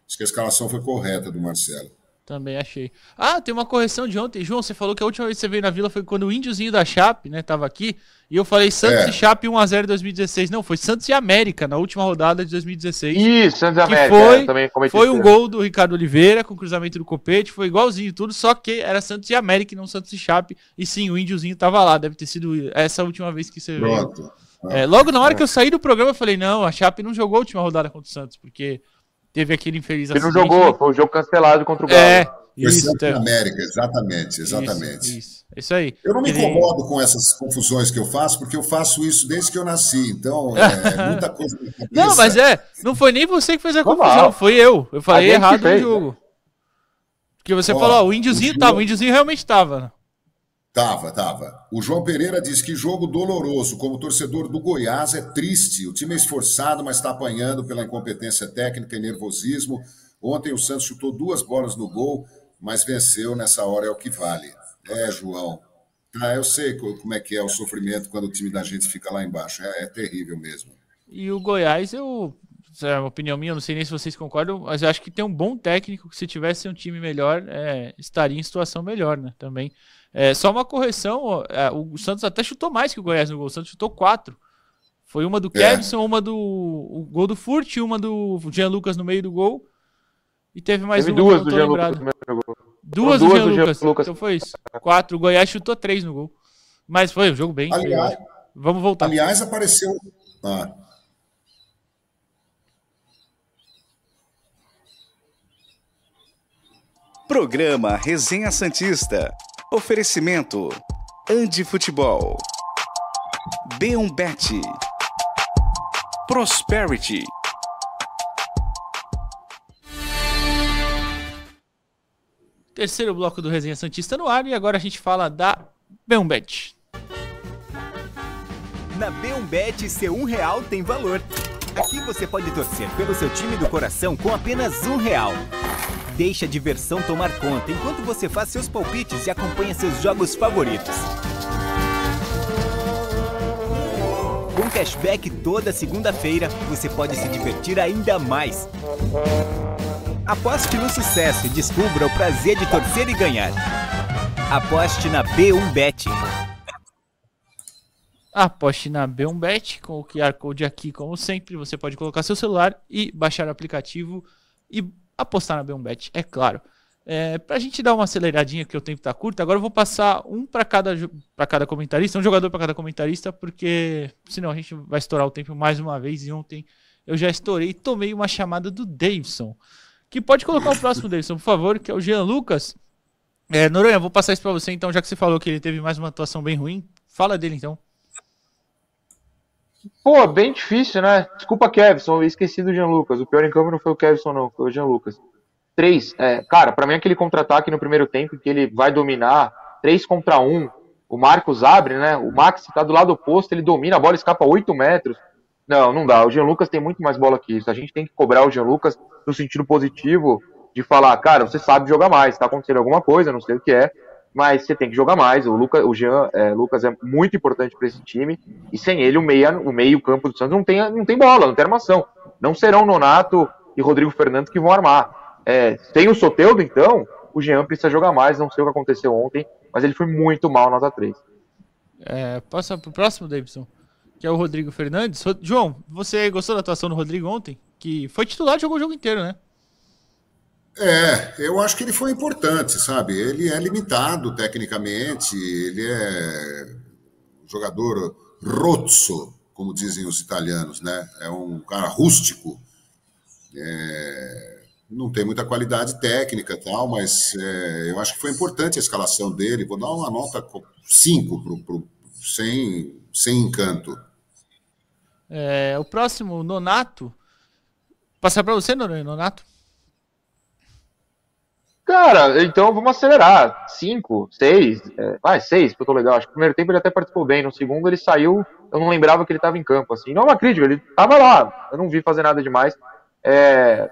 acho que a escalação foi correta do Marcelo.
Também achei. Ah, tem uma correção de ontem. João, você falou que a última vez que você veio na Vila foi quando o índiozinho da Chape, né, tava aqui. E eu falei Santos é. e Chape 1x0 em 2016. Não, foi Santos e América na última rodada de 2016.
Isso, Santos e América.
Foi, é, também foi um gol do Ricardo Oliveira com cruzamento do Copete. Foi igualzinho tudo, só que era Santos e América e não Santos e Chape. E sim, o índiozinho tava lá. Deve ter sido essa última vez que você Pronto. veio. É, logo na hora que eu saí do programa, eu falei: não, a Chape não jogou a última rodada contra o Santos, porque teve aquele infeliz
Ele não jogou, foi o jogo cancelado contra o Galo.
É.
Foi isso, é. América, exatamente, exatamente.
Isso, isso, isso, aí.
Eu não me incomodo com essas confusões que eu faço, porque eu faço isso desde que eu nasci, então é muita coisa.
não, mas é, não foi nem você que fez a confusão, foi eu. Eu falei errado no jogo. Porque você ó, falou, ó, o índiozinho o tava, o índiozinho realmente tava.
Tava, tava. O João Pereira diz que jogo doloroso. Como torcedor do Goiás, é triste. O time é esforçado, mas está apanhando pela incompetência técnica e nervosismo. Ontem o Santos chutou duas bolas no gol mas venceu nessa hora é o que vale. É, João. Ah, eu sei como é que é o sofrimento quando o time da gente fica lá embaixo. É, é terrível mesmo.
E o Goiás, eu. É uma opinião minha, não sei nem se vocês concordam, mas eu acho que tem um bom técnico que, se tivesse um time melhor, é, estaria em situação melhor, né? Também. É, só uma correção: é, o Santos até chutou mais que o Goiás no gol. O Santos chutou quatro. Foi uma do é. Kevson, uma do o gol do Furt, uma do Jean Lucas no meio do gol. E teve mais teve
uma duas do Jean Lucas no
gol. Duas, duas do, Jean, Lucas. Lucas. Então foi isso. Quatro. O Goiás chutou três no gol. Mas foi um jogo bem.
Aliás,
Vamos voltar.
Aliás, apareceu. Ah.
Programa Resenha Santista. Oferecimento. Andi Futebol. B1Bet. Prosperity.
Terceiro bloco do Resenha Santista no ar e agora a gente fala da Beombet.
Na Beombet, seu um real tem valor. Aqui você pode torcer pelo seu time do coração com apenas um real. Deixe a diversão tomar conta enquanto você faz seus palpites e acompanha seus jogos favoritos. Com cashback toda segunda-feira, você pode se divertir ainda mais. Aposte no sucesso e descubra o prazer de torcer e ganhar. Aposte na B1Bet.
Aposte na B1Bet com o QR Code aqui, como sempre. Você pode colocar seu celular e baixar o aplicativo e apostar na B1Bet, é claro. É, pra gente dar uma aceleradinha, que o tempo tá curto, agora eu vou passar um para cada, pra cada comentarista, um jogador para cada comentarista, porque senão a gente vai estourar o tempo mais uma vez. E ontem eu já estourei e tomei uma chamada do Davidson que pode colocar o próximo Davidson, por favor, que é o Jean Lucas. É, Noronha, vou passar isso para você então, já que você falou que ele teve mais uma atuação bem ruim. Fala dele então.
Pô, bem difícil, né? Desculpa, Kevson, eu esqueci do Jean Lucas. O pior em campo não foi o Kevson, não, foi o Jean Lucas. Três, é, cara, para mim aquele contra-ataque no primeiro tempo que ele vai dominar, três contra um, o Marcos abre, né? O Max tá do lado oposto, ele domina, a bola escapa 8 metros. Não, não dá. O Jean Lucas tem muito mais bola que isso. A gente tem que cobrar o Jean Lucas no sentido positivo de falar, cara, você sabe jogar mais, tá acontecendo alguma coisa, não sei o que é, mas você tem que jogar mais. O, Lucas, o Jean é, Lucas é muito importante para esse time e sem ele o meia, o meio campo do Santos não tem, não tem bola, não tem armação. Não serão Nonato e Rodrigo Fernandes que vão armar. É, tem o Soteudo, então, o Jean precisa jogar mais, não sei o que aconteceu ontem. mas ele foi muito mal, nota 3.
É, passa pro próximo, Davidson, que é o Rodrigo Fernandes. João, você gostou da atuação do Rodrigo ontem? Que foi titular jogou o jogo inteiro, né?
É, eu acho que ele foi importante, sabe? Ele é limitado tecnicamente, ele é jogador rozzo, como dizem os italianos, né? É um cara rústico, é, não tem muita qualidade técnica e tal, mas é, eu acho que foi importante a escalação dele. Vou dar uma nota 5 pro, pro, sem, sem encanto.
É, o próximo, Nonato. Passar para você, Nonato?
Cara, então vamos acelerar. Cinco, seis, é, vai, seis, que eu tô legal. Acho que no primeiro tempo ele até participou bem. No segundo ele saiu, eu não lembrava que ele tava em campo, assim. Não é uma crítica, ele tava lá. Eu não vi fazer nada demais. É,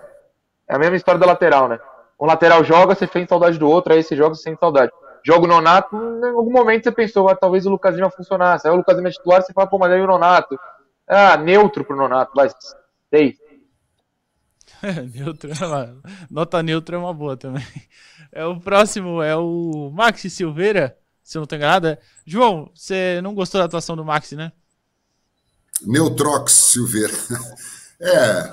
é a mesma história da lateral, né? Um lateral joga, você sente saudade do outro, aí você joga, você sente saudade. Jogo Nonato, em algum momento você pensou, ah, talvez o Lucas Lima funcionasse. Aí o Lucas Lima é titular, você fala, pô, mas aí o Nonato. Ah, neutro pro Nonato, vai, seis.
neutro, é nota neutra é uma boa também. É o próximo é o Maxi Silveira, se eu não estou enganado. É... João, você não gostou da atuação do Maxi, né?
Neutrox Silveira. É,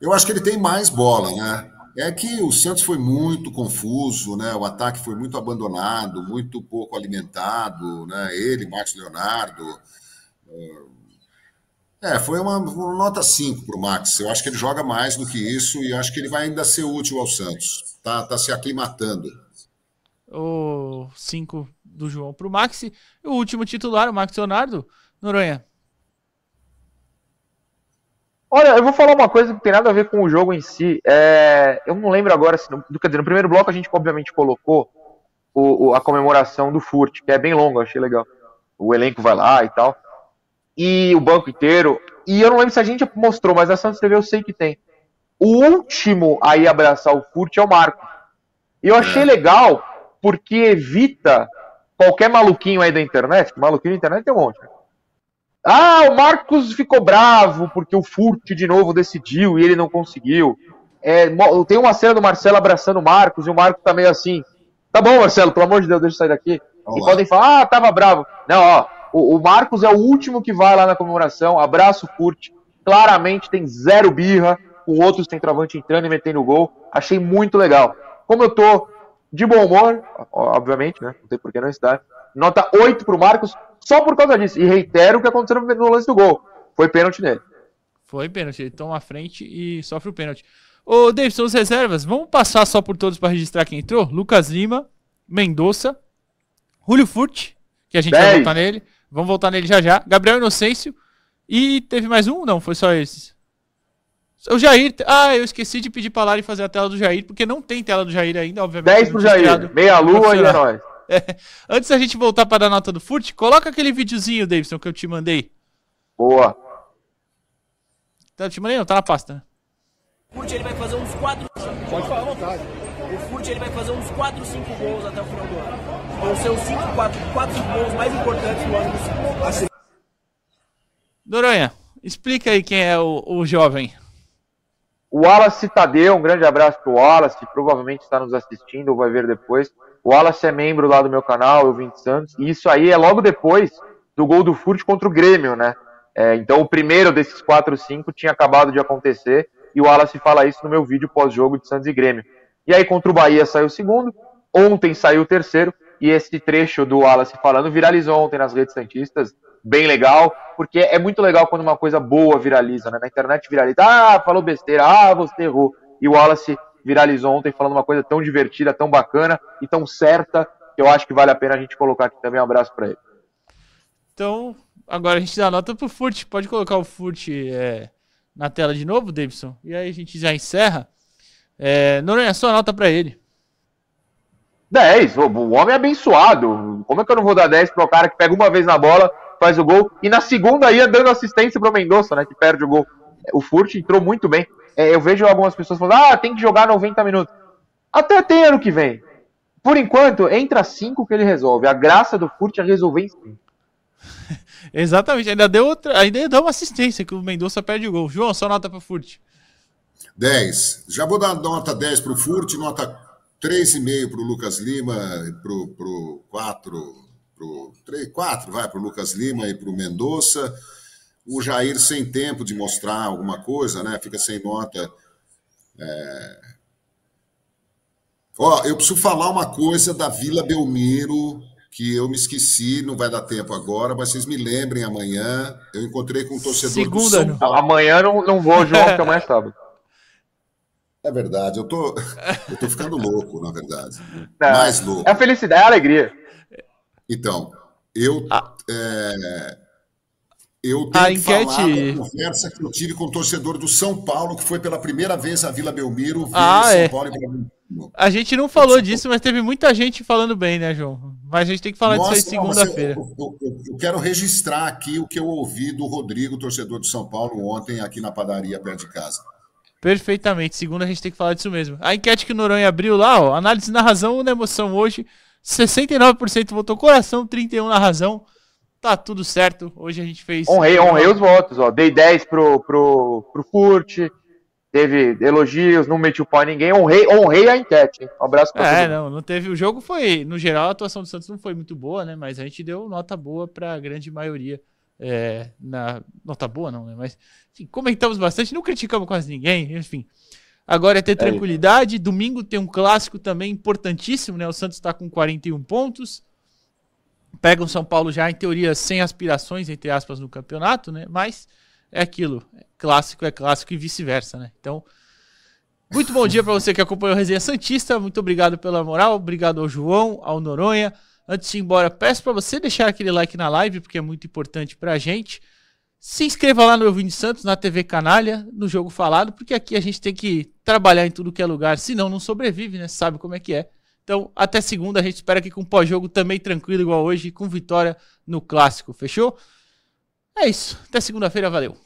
eu acho que ele tem mais bola, né? É que o Santos foi muito confuso, né? O ataque foi muito abandonado, muito pouco alimentado, né? Ele, Marcos Leonardo. É, foi uma, uma nota 5 para o Max. Eu acho que ele joga mais do que isso e acho que ele vai ainda ser útil ao Santos. Tá, tá se aclimatando.
O 5 do João para o Max. E o último titular, o Max Leonardo. Noronha.
Olha, eu vou falar uma coisa que tem nada a ver com o jogo em si. É, eu não lembro agora, se, quer dizer, no primeiro bloco a gente obviamente colocou o, o, a comemoração do Furt, que é bem longo, achei legal. O elenco vai lá e tal e o banco inteiro. E eu não lembro se a gente mostrou, mas a Santos TV eu sei que tem. O último a ir abraçar o Furt é o Marco. E eu achei é. legal porque evita qualquer maluquinho aí da internet, maluquinho da internet tem um monte. Né? Ah, o Marcos ficou bravo porque o Furt de novo decidiu e ele não conseguiu. É, tem uma cena do Marcelo abraçando o Marcos e o Marcos tá meio assim. Tá bom, Marcelo, pelo amor de Deus, deixa eu sair daqui. Olá. E podem falar, ah, tava bravo. Não, ó, o, o, Marcos é o último que vai lá na comemoração, abraço, curte. Claramente tem zero birra, com outros centroavante entrando e metendo gol. Achei muito legal. Como eu tô de bom humor, obviamente, né? Não tem por que não estar. Nota 8 pro Marcos, só por causa disso. E reitero o que aconteceu no lance do gol. Foi pênalti nele.
Foi pênalti, ele toma a frente e sofre o pênalti. Ô, Davidson, as reservas, vamos passar só por todos para registrar quem entrou? Lucas Lima, Mendonça, Julio Furt, que a gente 10. vai voltar nele. Vamos voltar nele já já. Gabriel Inocêncio. E teve mais um? Não, foi só esses. O Jair. Ah, eu esqueci de pedir pra Lari fazer a tela do Jair, porque não tem tela do Jair ainda, obviamente.
10 pro Jair. Meia lua e é nóis.
É. Antes da gente voltar para dar nota do Furt, coloca aquele videozinho, Davidson, que eu te mandei.
Boa.
Tá, eu te mandei não, tá na pasta. Né?
Furt ele vai fazer uns 4. Pode falar à vontade. O Furt ele vai fazer uns 4, 5 gols até o final do ano vão ser os 5, 4, 4 gols mais importantes do ano do
Doronha, explica aí quem é o, o jovem.
O Wallace Tadeu, um grande abraço pro Wallace, provavelmente está nos assistindo ou vai ver depois. O Wallace é membro lá do meu canal, eu vim de Santos, e isso aí é logo depois do gol do Furt contra o Grêmio, né? É, então o primeiro desses 4 5 tinha acabado de acontecer, e o Wallace fala isso no meu vídeo pós-jogo de Santos e Grêmio. E aí contra o Bahia saiu o segundo, ontem saiu o terceiro, e esse trecho do Wallace falando viralizou ontem nas redes santistas, bem legal, porque é muito legal quando uma coisa boa viraliza, né? Na internet viraliza, ah, falou besteira, ah, você errou. E o Wallace viralizou ontem falando uma coisa tão divertida, tão bacana e tão certa, que eu acho que vale a pena a gente colocar aqui também. Um abraço para ele.
Então, agora a gente dá nota pro Furt. Pode colocar o Furt é, na tela de novo, Davidson? E aí a gente já encerra. É, Noronha, sua nota para ele.
10. O homem é abençoado. Como é que eu não vou dar 10 para o cara que pega uma vez na bola, faz o gol, e na segunda ia dando assistência para o Mendonça, né, que perde o gol. O Furt entrou muito bem. É, eu vejo algumas pessoas falando, ah, tem que jogar 90 minutos. Até tem ano que vem. Por enquanto, entra 5 que ele resolve. A graça do Furt é resolver em 5.
Exatamente, ainda deu outra, ainda deu uma assistência que o Mendonça perde o gol. João, só nota para o Furt.
10. Já vou dar nota 10 para o Furt, nota 3,5 para o Lucas Lima, para o 4, pro 3, 4, vai para o Lucas Lima e para o Mendonça. O Jair sem tempo de mostrar alguma coisa, né? Fica sem nota. É... Ó, eu preciso falar uma coisa da Vila Belmiro, que eu me esqueci, não vai dar tempo agora, mas vocês me lembrem amanhã. Eu encontrei com um torcedor
Segunda,
do São. Paulo.
Amanhã não, não vou, João, porque amanhã é sábado.
É verdade, eu tô, eu tô ficando louco, na verdade.
Não,
Mais louco.
É a felicidade, é a alegria.
Então, eu,
Ah.
é, eu
A
tenho que
enquete-
da conversa que eu tive com o torcedor do São Paulo, que foi pela primeira vez à Vila Belmiro ver
Ah,
São
é.
Paulo e Bragantino.
A gente não falou disso, mas teve muita gente falando bem, né, João? Mas a gente tem que falar
Nossa,
disso aí segunda-feira.
Eu, eu- eu- eu quero registrar aqui o que eu ouvi do Rodrigo, torcedor do São Paulo, ontem aqui na padaria perto de casa.
Perfeitamente. Segunda a gente tem que falar disso mesmo. A enquete que o Noronha abriu lá, ó, análise na razão ou na emoção hoje, 69% votou coração, 31% na razão. Tá tudo certo. Hoje a gente fez.
Honrei, honrei os votos, ó. Dei 10 pro, pro, pro Furt, teve elogios, não meti o pau em ninguém. Honrei, honrei a enquete, hein? Um abraço pra
É, não, não teve. O jogo foi. No geral, a atuação do Santos não foi muito boa, né? Mas a gente deu nota boa pra grande maioria. É, na, nota boa, não, né? Mas enfim, comentamos bastante, não criticamos quase ninguém, enfim. Agora é ter tranquilidade. Domingo tem um clássico também importantíssimo, né? O Santos tá com 41 pontos. Pega o São Paulo já, em teoria, sem aspirações, entre aspas, no campeonato, né? Mas é aquilo. Clássico é clássico e vice-versa, né? Então, muito bom dia para você que acompanhou a Resenha Santista. Muito obrigado pela moral. Obrigado ao João, ao Noronha. Antes de ir embora, peço para você deixar aquele like na live, porque é muito importante pra gente. Se inscreva lá no Elvini Santos, na TV Canalha, no Jogo Falado, porque aqui a gente tem que trabalhar em tudo que é lugar, senão não sobrevive, né? Sabe como é que é. Então, até segunda, a gente espera que com pós-jogo também tranquilo, igual hoje, com vitória no Clássico, fechou? É isso. Até segunda-feira, valeu.